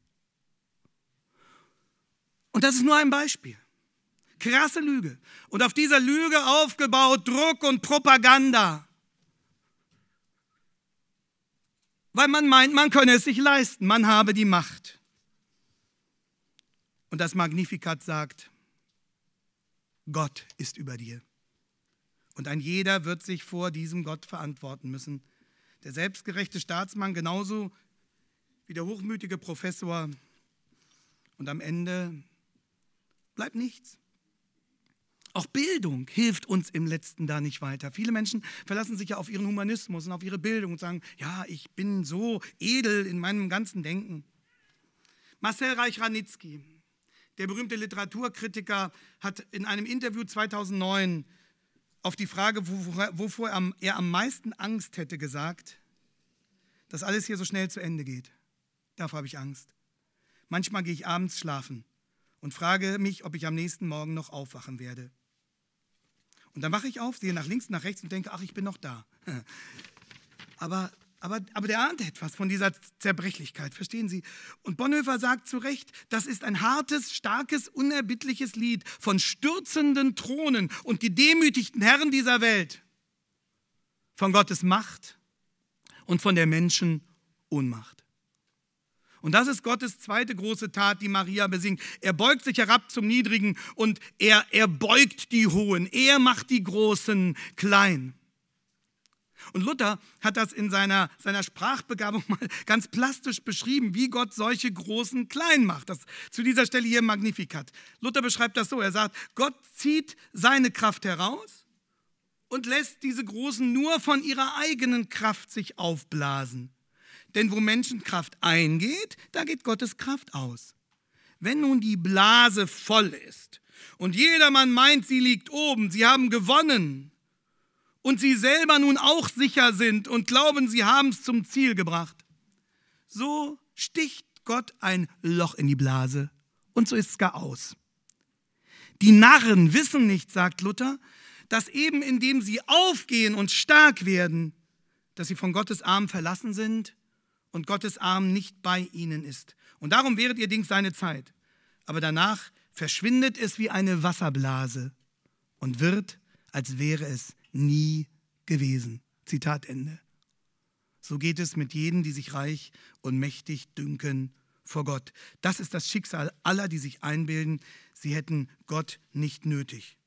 Und das ist nur ein Beispiel. Krasse Lüge. Und auf dieser Lüge aufgebaut Druck und Propaganda. Weil man meint, man könne es sich leisten, man habe die Macht. Und das Magnificat sagt, Gott ist über dir. Und ein jeder wird sich vor diesem Gott verantworten müssen. Der selbstgerechte Staatsmann genauso wie der hochmütige Professor. Und am Ende bleibt nichts. Auch Bildung hilft uns im letzten da nicht weiter. Viele Menschen verlassen sich ja auf ihren Humanismus und auf ihre Bildung und sagen, ja, ich bin so edel in meinem ganzen Denken. Marcel Reich-Ranitzky, der berühmte Literaturkritiker, hat in einem Interview 2009 auf die Frage, wovor er am meisten Angst hätte, gesagt, dass alles hier so schnell zu Ende geht. Davor habe ich Angst. Manchmal gehe ich abends schlafen und frage mich, ob ich am nächsten Morgen noch aufwachen werde. Und dann wache ich auf, sehe nach links, nach rechts und denke, ach, ich bin noch da. Aber, aber, aber der ahnt etwas von dieser Zerbrechlichkeit, verstehen Sie? Und Bonhoeffer sagt zu Recht, das ist ein hartes, starkes, unerbittliches Lied von stürzenden Thronen und gedemütigten Herren dieser Welt, von Gottes Macht und von der Menschen Ohnmacht. Und das ist Gottes zweite große Tat, die Maria besingt. Er beugt sich herab zum Niedrigen und er, er beugt die Hohen. Er macht die Großen klein. Und Luther hat das in seiner, seiner Sprachbegabung mal ganz plastisch beschrieben, wie Gott solche Großen klein macht. Das zu dieser Stelle hier Magnificat. Luther beschreibt das so: Er sagt, Gott zieht seine Kraft heraus und lässt diese Großen nur von ihrer eigenen Kraft sich aufblasen. Denn wo Menschenkraft eingeht, da geht Gottes Kraft aus. Wenn nun die Blase voll ist und jedermann meint, sie liegt oben, sie haben gewonnen und sie selber nun auch sicher sind und glauben, sie haben es zum Ziel gebracht, so sticht Gott ein Loch in die Blase und so ist es gar aus. Die Narren wissen nicht, sagt Luther, dass eben indem sie aufgehen und stark werden, dass sie von Gottes Arm verlassen sind und Gottes Arm nicht bei ihnen ist. Und darum währet ihr Ding seine Zeit. Aber danach verschwindet es wie eine Wasserblase und wird, als wäre es nie gewesen. Zitat Ende. So geht es mit jenen, die sich reich und mächtig dünken vor Gott. Das ist das Schicksal aller, die sich einbilden, sie hätten Gott nicht nötig.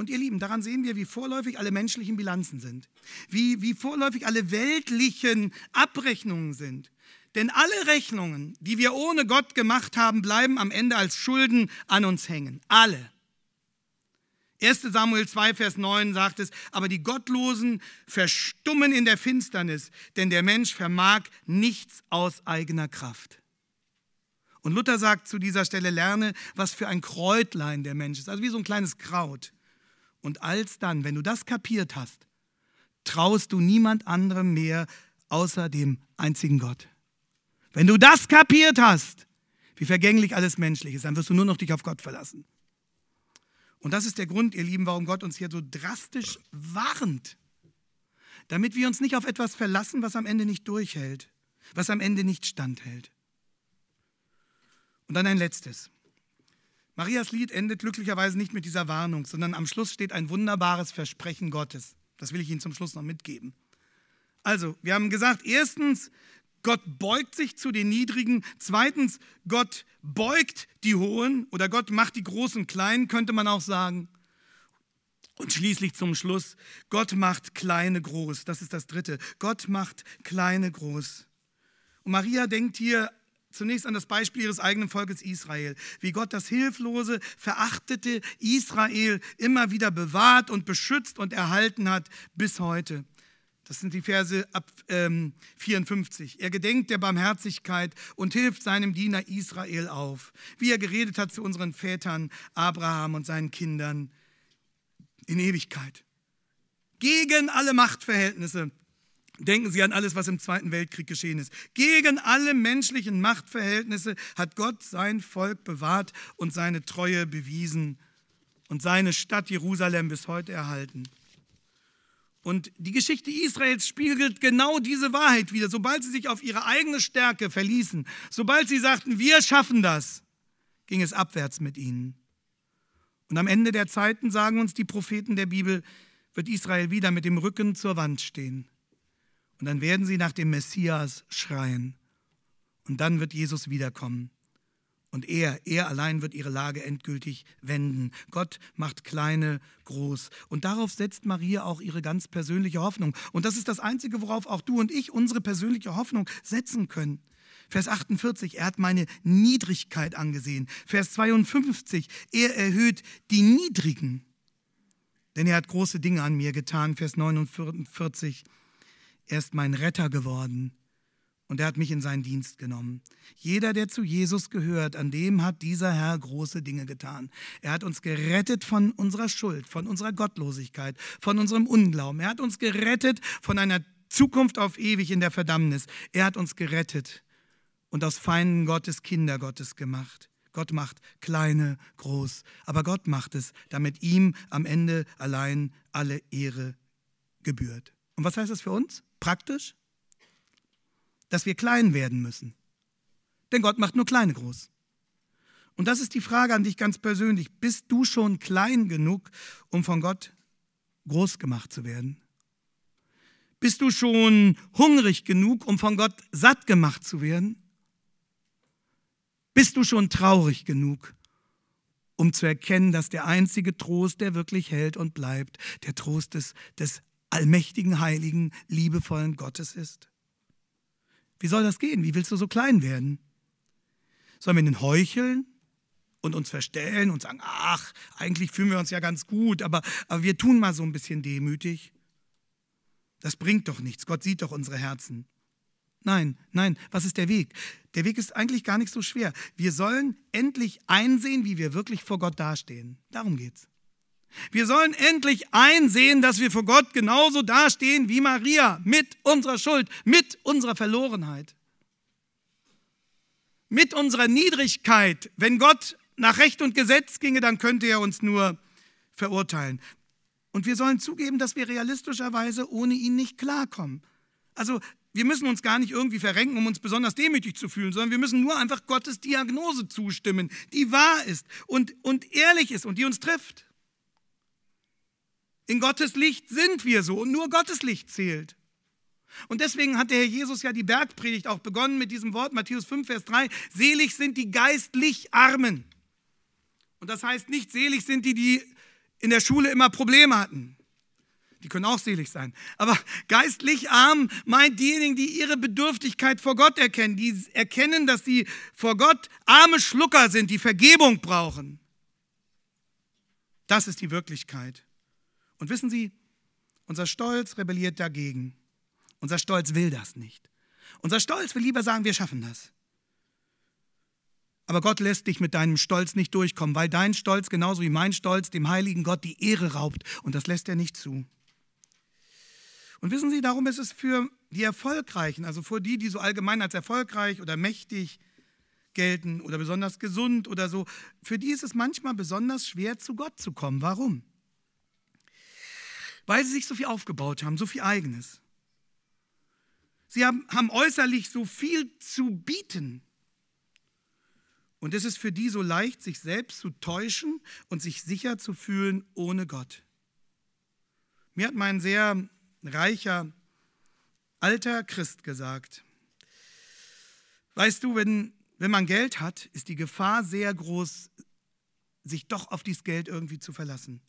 Und ihr Lieben, daran sehen wir, wie vorläufig alle menschlichen Bilanzen sind, wie, wie vorläufig alle weltlichen Abrechnungen sind. Denn alle Rechnungen, die wir ohne Gott gemacht haben, bleiben am Ende als Schulden an uns hängen. Alle. 1 Samuel 2, Vers 9 sagt es, aber die Gottlosen verstummen in der Finsternis, denn der Mensch vermag nichts aus eigener Kraft. Und Luther sagt zu dieser Stelle, lerne, was für ein Kräutlein der Mensch ist, also wie so ein kleines Kraut. Und alsdann, wenn du das kapiert hast, traust du niemand anderem mehr außer dem einzigen Gott. Wenn du das kapiert hast, wie vergänglich alles menschlich ist, dann wirst du nur noch dich auf Gott verlassen. Und das ist der Grund, ihr Lieben, warum Gott uns hier so drastisch warnt. Damit wir uns nicht auf etwas verlassen, was am Ende nicht durchhält, was am Ende nicht standhält. Und dann ein letztes. Marias Lied endet glücklicherweise nicht mit dieser Warnung, sondern am Schluss steht ein wunderbares Versprechen Gottes. Das will ich Ihnen zum Schluss noch mitgeben. Also, wir haben gesagt, erstens, Gott beugt sich zu den Niedrigen. Zweitens, Gott beugt die Hohen oder Gott macht die Großen klein, könnte man auch sagen. Und schließlich zum Schluss, Gott macht kleine groß. Das ist das Dritte. Gott macht kleine groß. Und Maria denkt hier zunächst an das Beispiel ihres eigenen Volkes Israel, wie Gott das hilflose, verachtete Israel immer wieder bewahrt und beschützt und erhalten hat bis heute. Das sind die Verse ab ähm, 54. Er gedenkt der Barmherzigkeit und hilft seinem Diener Israel auf, wie er geredet hat zu unseren Vätern Abraham und seinen Kindern in Ewigkeit. Gegen alle Machtverhältnisse Denken Sie an alles, was im Zweiten Weltkrieg geschehen ist. Gegen alle menschlichen Machtverhältnisse hat Gott sein Volk bewahrt und seine Treue bewiesen und seine Stadt Jerusalem bis heute erhalten. Und die Geschichte Israels spiegelt genau diese Wahrheit wieder. Sobald sie sich auf ihre eigene Stärke verließen, sobald sie sagten, wir schaffen das, ging es abwärts mit ihnen. Und am Ende der Zeiten, sagen uns die Propheten der Bibel, wird Israel wieder mit dem Rücken zur Wand stehen. Und dann werden sie nach dem Messias schreien. Und dann wird Jesus wiederkommen. Und er, er allein wird ihre Lage endgültig wenden. Gott macht kleine groß. Und darauf setzt Maria auch ihre ganz persönliche Hoffnung. Und das ist das Einzige, worauf auch du und ich unsere persönliche Hoffnung setzen können. Vers 48, er hat meine Niedrigkeit angesehen. Vers 52, er erhöht die Niedrigen. Denn er hat große Dinge an mir getan. Vers 49, er ist mein Retter geworden und er hat mich in seinen Dienst genommen. Jeder, der zu Jesus gehört, an dem hat dieser Herr große Dinge getan. Er hat uns gerettet von unserer Schuld, von unserer Gottlosigkeit, von unserem Unglauben. Er hat uns gerettet von einer Zukunft auf ewig in der Verdammnis. Er hat uns gerettet und aus Feinden Gottes Kinder Gottes gemacht. Gott macht kleine groß, aber Gott macht es, damit ihm am Ende allein alle Ehre gebührt. Und was heißt das für uns? Praktisch? dass wir klein werden müssen. Denn Gott macht nur kleine groß. Und das ist die Frage an dich ganz persönlich. Bist du schon klein genug, um von Gott groß gemacht zu werden? Bist du schon hungrig genug, um von Gott satt gemacht zu werden? Bist du schon traurig genug, um zu erkennen, dass der einzige Trost, der wirklich hält und bleibt, der Trost des, des allmächtigen, heiligen, liebevollen Gottes ist? Wie soll das gehen? Wie willst du so klein werden? Sollen wir denn heucheln und uns verstellen und sagen, ach, eigentlich fühlen wir uns ja ganz gut, aber, aber wir tun mal so ein bisschen demütig? Das bringt doch nichts. Gott sieht doch unsere Herzen. Nein, nein, was ist der Weg? Der Weg ist eigentlich gar nicht so schwer. Wir sollen endlich einsehen, wie wir wirklich vor Gott dastehen. Darum geht's. Wir sollen endlich einsehen, dass wir vor Gott genauso dastehen wie Maria, mit unserer Schuld, mit unserer Verlorenheit, mit unserer Niedrigkeit. Wenn Gott nach Recht und Gesetz ginge, dann könnte er uns nur verurteilen. Und wir sollen zugeben, dass wir realistischerweise ohne ihn nicht klarkommen. Also wir müssen uns gar nicht irgendwie verrenken, um uns besonders demütig zu fühlen, sondern wir müssen nur einfach Gottes Diagnose zustimmen, die wahr ist und, und ehrlich ist und die uns trifft. In Gottes Licht sind wir so und nur Gottes Licht zählt. Und deswegen hat der Herr Jesus ja die Bergpredigt auch begonnen mit diesem Wort, Matthäus 5, Vers 3, selig sind die geistlich Armen. Und das heißt nicht, selig sind die, die in der Schule immer Probleme hatten. Die können auch selig sein. Aber geistlich arm meint diejenigen, die ihre Bedürftigkeit vor Gott erkennen, die erkennen, dass sie vor Gott arme Schlucker sind, die Vergebung brauchen. Das ist die Wirklichkeit. Und wissen Sie, unser Stolz rebelliert dagegen. Unser Stolz will das nicht. Unser Stolz will lieber sagen, wir schaffen das. Aber Gott lässt dich mit deinem Stolz nicht durchkommen, weil dein Stolz genauso wie mein Stolz dem heiligen Gott die Ehre raubt und das lässt er nicht zu. Und wissen Sie, darum ist es für die Erfolgreichen, also für die, die so allgemein als erfolgreich oder mächtig gelten oder besonders gesund oder so, für die ist es manchmal besonders schwer, zu Gott zu kommen. Warum? Weil sie sich so viel aufgebaut haben, so viel eigenes. Sie haben, haben äußerlich so viel zu bieten. Und es ist für die so leicht, sich selbst zu täuschen und sich sicher zu fühlen ohne Gott. Mir hat mein sehr reicher alter Christ gesagt, weißt du, wenn, wenn man Geld hat, ist die Gefahr sehr groß, sich doch auf dieses Geld irgendwie zu verlassen.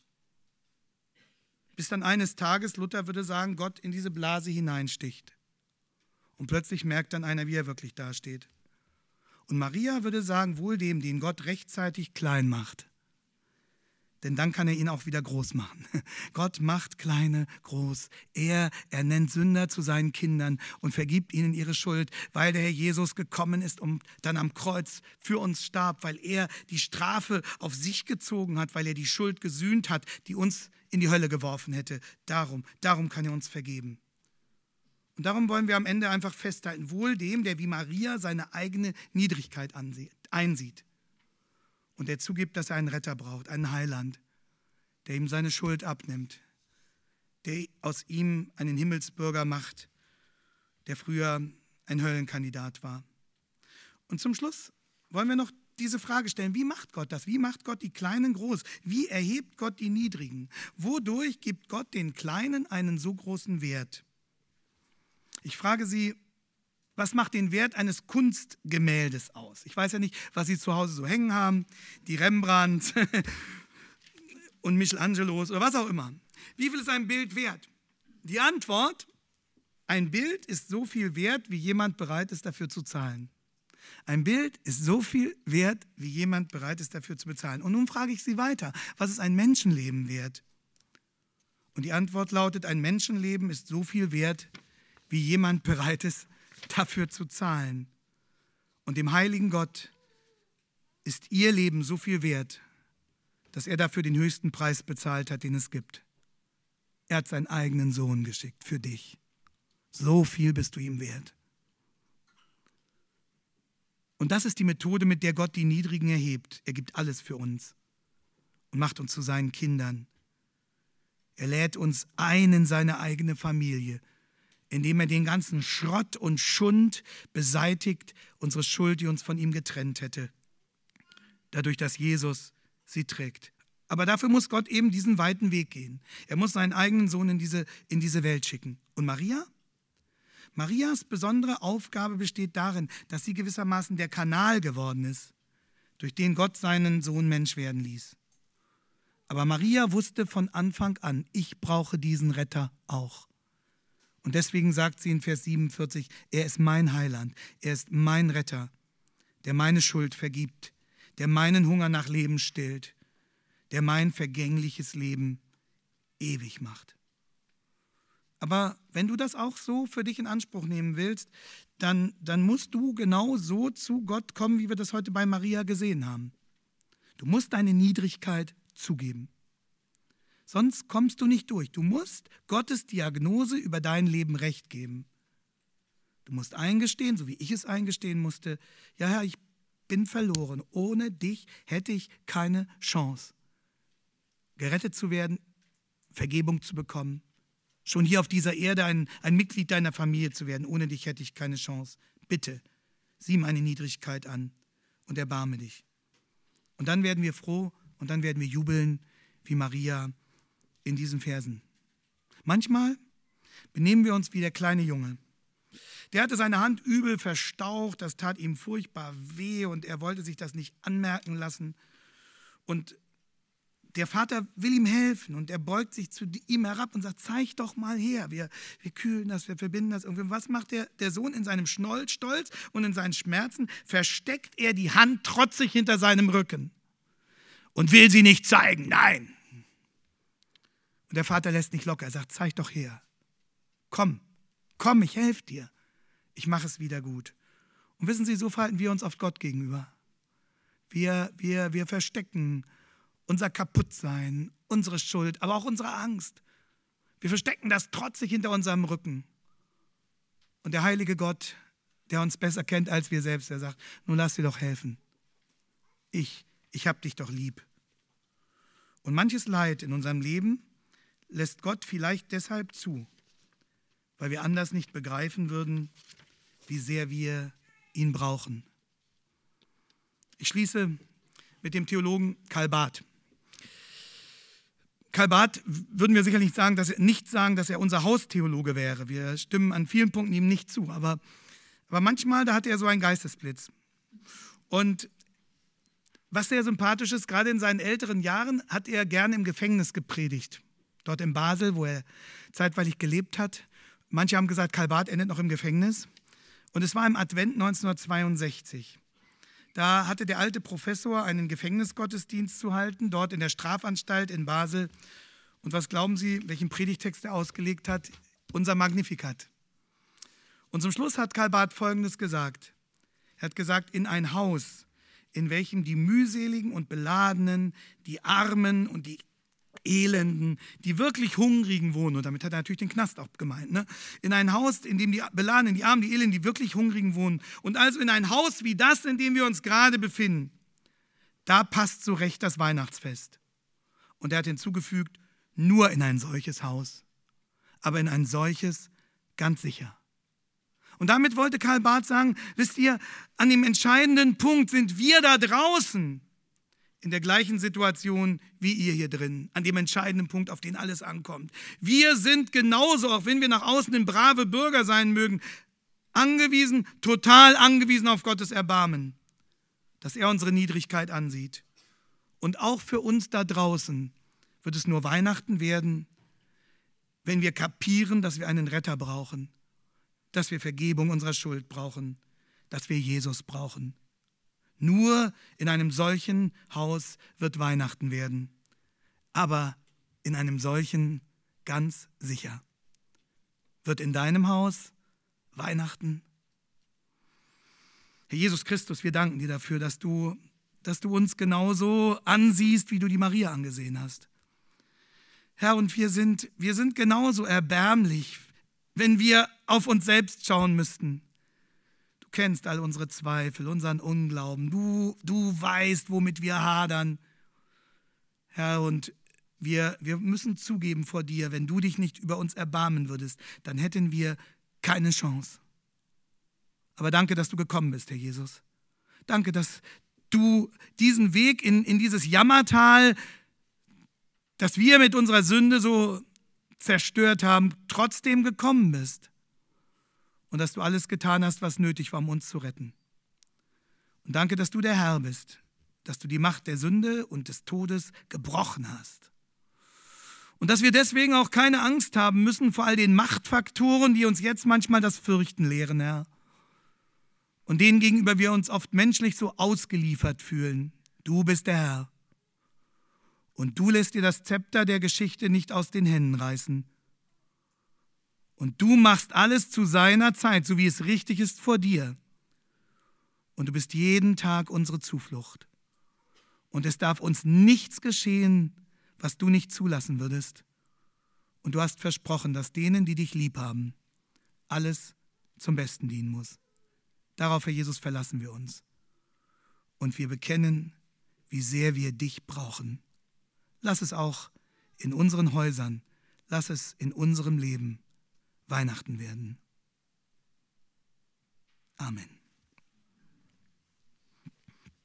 Bis dann eines Tages, Luther würde sagen, Gott in diese Blase hineinsticht. Und plötzlich merkt dann einer, wie er wirklich dasteht. Und Maria würde sagen, wohl dem, den Gott rechtzeitig klein macht. Denn dann kann er ihn auch wieder groß machen. Gott macht Kleine groß. Er, er nennt Sünder zu seinen Kindern und vergibt ihnen ihre Schuld, weil der Herr Jesus gekommen ist und dann am Kreuz für uns starb, weil er die Strafe auf sich gezogen hat, weil er die Schuld gesühnt hat, die uns in die Hölle geworfen hätte. Darum, darum kann er uns vergeben. Und darum wollen wir am Ende einfach festhalten, wohl dem, der wie Maria seine eigene Niedrigkeit einsieht und der zugibt, dass er einen Retter braucht, einen Heiland, der ihm seine Schuld abnimmt, der aus ihm einen Himmelsbürger macht, der früher ein Höllenkandidat war. Und zum Schluss wollen wir noch diese Frage stellen, wie macht Gott das? Wie macht Gott die Kleinen groß? Wie erhebt Gott die Niedrigen? Wodurch gibt Gott den Kleinen einen so großen Wert? Ich frage Sie, was macht den Wert eines Kunstgemäldes aus? Ich weiß ja nicht, was Sie zu Hause so hängen haben, die Rembrandt und Michelangelos oder was auch immer. Wie viel ist ein Bild wert? Die Antwort, ein Bild ist so viel wert, wie jemand bereit ist dafür zu zahlen. Ein Bild ist so viel wert, wie jemand bereit ist dafür zu bezahlen. Und nun frage ich Sie weiter, was ist ein Menschenleben wert? Und die Antwort lautet, ein Menschenleben ist so viel wert, wie jemand bereit ist, dafür zu zahlen. Und dem heiligen Gott ist ihr Leben so viel wert, dass er dafür den höchsten Preis bezahlt hat, den es gibt. Er hat seinen eigenen Sohn geschickt für dich. So viel bist du ihm wert. Und das ist die Methode, mit der Gott die Niedrigen erhebt. Er gibt alles für uns und macht uns zu seinen Kindern. Er lädt uns ein in seine eigene Familie, indem er den ganzen Schrott und Schund beseitigt, unsere Schuld, die uns von ihm getrennt hätte. Dadurch, dass Jesus sie trägt. Aber dafür muss Gott eben diesen weiten Weg gehen. Er muss seinen eigenen Sohn in diese, in diese Welt schicken. Und Maria? Marias besondere Aufgabe besteht darin, dass sie gewissermaßen der Kanal geworden ist, durch den Gott seinen Sohn Mensch werden ließ. Aber Maria wusste von Anfang an, ich brauche diesen Retter auch. Und deswegen sagt sie in Vers 47, er ist mein Heiland, er ist mein Retter, der meine Schuld vergibt, der meinen Hunger nach Leben stillt, der mein vergängliches Leben ewig macht. Aber wenn du das auch so für dich in Anspruch nehmen willst, dann, dann musst du genau so zu Gott kommen, wie wir das heute bei Maria gesehen haben. Du musst deine Niedrigkeit zugeben. Sonst kommst du nicht durch. Du musst Gottes Diagnose über dein Leben recht geben. Du musst eingestehen, so wie ich es eingestehen musste, ja Herr, ich bin verloren. Ohne dich hätte ich keine Chance, gerettet zu werden, Vergebung zu bekommen, schon hier auf dieser Erde ein, ein Mitglied deiner Familie zu werden. Ohne dich hätte ich keine Chance. Bitte, sieh meine Niedrigkeit an und erbarme dich. Und dann werden wir froh und dann werden wir jubeln wie Maria in diesen Versen. Manchmal benehmen wir uns wie der kleine Junge. Der hatte seine Hand übel verstaucht, das tat ihm furchtbar weh und er wollte sich das nicht anmerken lassen. Und der Vater will ihm helfen und er beugt sich zu ihm herab und sagt, zeig doch mal her, wir, wir kühlen das, wir verbinden das irgendwie. Was macht der, der Sohn in seinem Stolz und in seinen Schmerzen? Versteckt er die Hand trotzig hinter seinem Rücken und will sie nicht zeigen, nein. Und der Vater lässt nicht locker, er sagt, zeig doch her, komm, komm, ich helfe dir, ich mache es wieder gut. Und wissen Sie, so verhalten wir uns oft Gott gegenüber. Wir, wir, wir verstecken unser Kaputtsein, unsere Schuld, aber auch unsere Angst. Wir verstecken das trotzig hinter unserem Rücken. Und der heilige Gott, der uns besser kennt als wir selbst, der sagt, nun lass dir doch helfen. Ich, ich hab dich doch lieb. Und manches Leid in unserem Leben lässt Gott vielleicht deshalb zu, weil wir anders nicht begreifen würden, wie sehr wir ihn brauchen. Ich schließe mit dem Theologen Karl Barth. Karl Barth würden wir sicherlich sagen, dass er, nicht sagen, dass er unser Haustheologe wäre. Wir stimmen an vielen Punkten ihm nicht zu. Aber, aber manchmal, da hat er so einen Geistesblitz. Und was sehr sympathisch ist, gerade in seinen älteren Jahren hat er gerne im Gefängnis gepredigt. Dort in Basel, wo er zeitweilig gelebt hat. Manche haben gesagt, Karl Barth endet noch im Gefängnis. Und es war im Advent 1962. Da hatte der alte Professor einen Gefängnisgottesdienst zu halten, dort in der Strafanstalt in Basel. Und was glauben Sie, welchen Predigtext er ausgelegt hat? Unser Magnificat. Und zum Schluss hat Karl Barth Folgendes gesagt. Er hat gesagt, in ein Haus, in welchem die mühseligen und beladenen, die Armen und die Elenden, die wirklich Hungrigen wohnen, und damit hat er natürlich den Knast auch gemeint, ne? in ein Haus, in dem die Beladenen, die Armen, die Elenden, die wirklich Hungrigen wohnen, und also in ein Haus wie das, in dem wir uns gerade befinden, da passt so recht das Weihnachtsfest. Und er hat hinzugefügt, nur in ein solches Haus, aber in ein solches ganz sicher. Und damit wollte Karl Barth sagen, wisst ihr, an dem entscheidenden Punkt sind wir da draußen, in der gleichen Situation wie ihr hier drin, an dem entscheidenden Punkt, auf den alles ankommt. Wir sind genauso, auch wenn wir nach außen ein brave Bürger sein mögen, angewiesen, total angewiesen auf Gottes Erbarmen, dass er unsere Niedrigkeit ansieht. Und auch für uns da draußen wird es nur Weihnachten werden, wenn wir kapieren, dass wir einen Retter brauchen, dass wir Vergebung unserer Schuld brauchen, dass wir Jesus brauchen. Nur in einem solchen Haus wird Weihnachten werden, aber in einem solchen ganz sicher. Wird in deinem Haus Weihnachten? Herr Jesus Christus, wir danken dir dafür, dass du, dass du uns genauso ansiehst, wie du die Maria angesehen hast. Herr, und wir sind, wir sind genauso erbärmlich, wenn wir auf uns selbst schauen müssten. Du kennst all unsere Zweifel, unseren Unglauben. Du, du weißt, womit wir hadern. Herr, und wir, wir müssen zugeben vor dir, wenn du dich nicht über uns erbarmen würdest, dann hätten wir keine Chance. Aber danke, dass du gekommen bist, Herr Jesus. Danke, dass du diesen Weg in, in dieses Jammertal dass wir mit unserer Sünde so zerstört haben, trotzdem gekommen bist. Und dass du alles getan hast, was nötig war, um uns zu retten. Und danke, dass du der Herr bist, dass du die Macht der Sünde und des Todes gebrochen hast. Und dass wir deswegen auch keine Angst haben müssen vor all den Machtfaktoren, die uns jetzt manchmal das Fürchten lehren, Herr. Und denen gegenüber wir uns oft menschlich so ausgeliefert fühlen. Du bist der Herr. Und du lässt dir das Zepter der Geschichte nicht aus den Händen reißen. Und du machst alles zu seiner Zeit, so wie es richtig ist vor dir. Und du bist jeden Tag unsere Zuflucht. Und es darf uns nichts geschehen, was du nicht zulassen würdest. Und du hast versprochen, dass denen, die dich lieb haben, alles zum Besten dienen muss. Darauf, Herr Jesus, verlassen wir uns. Und wir bekennen, wie sehr wir dich brauchen. Lass es auch in unseren Häusern, lass es in unserem Leben Weihnachten werden. Amen.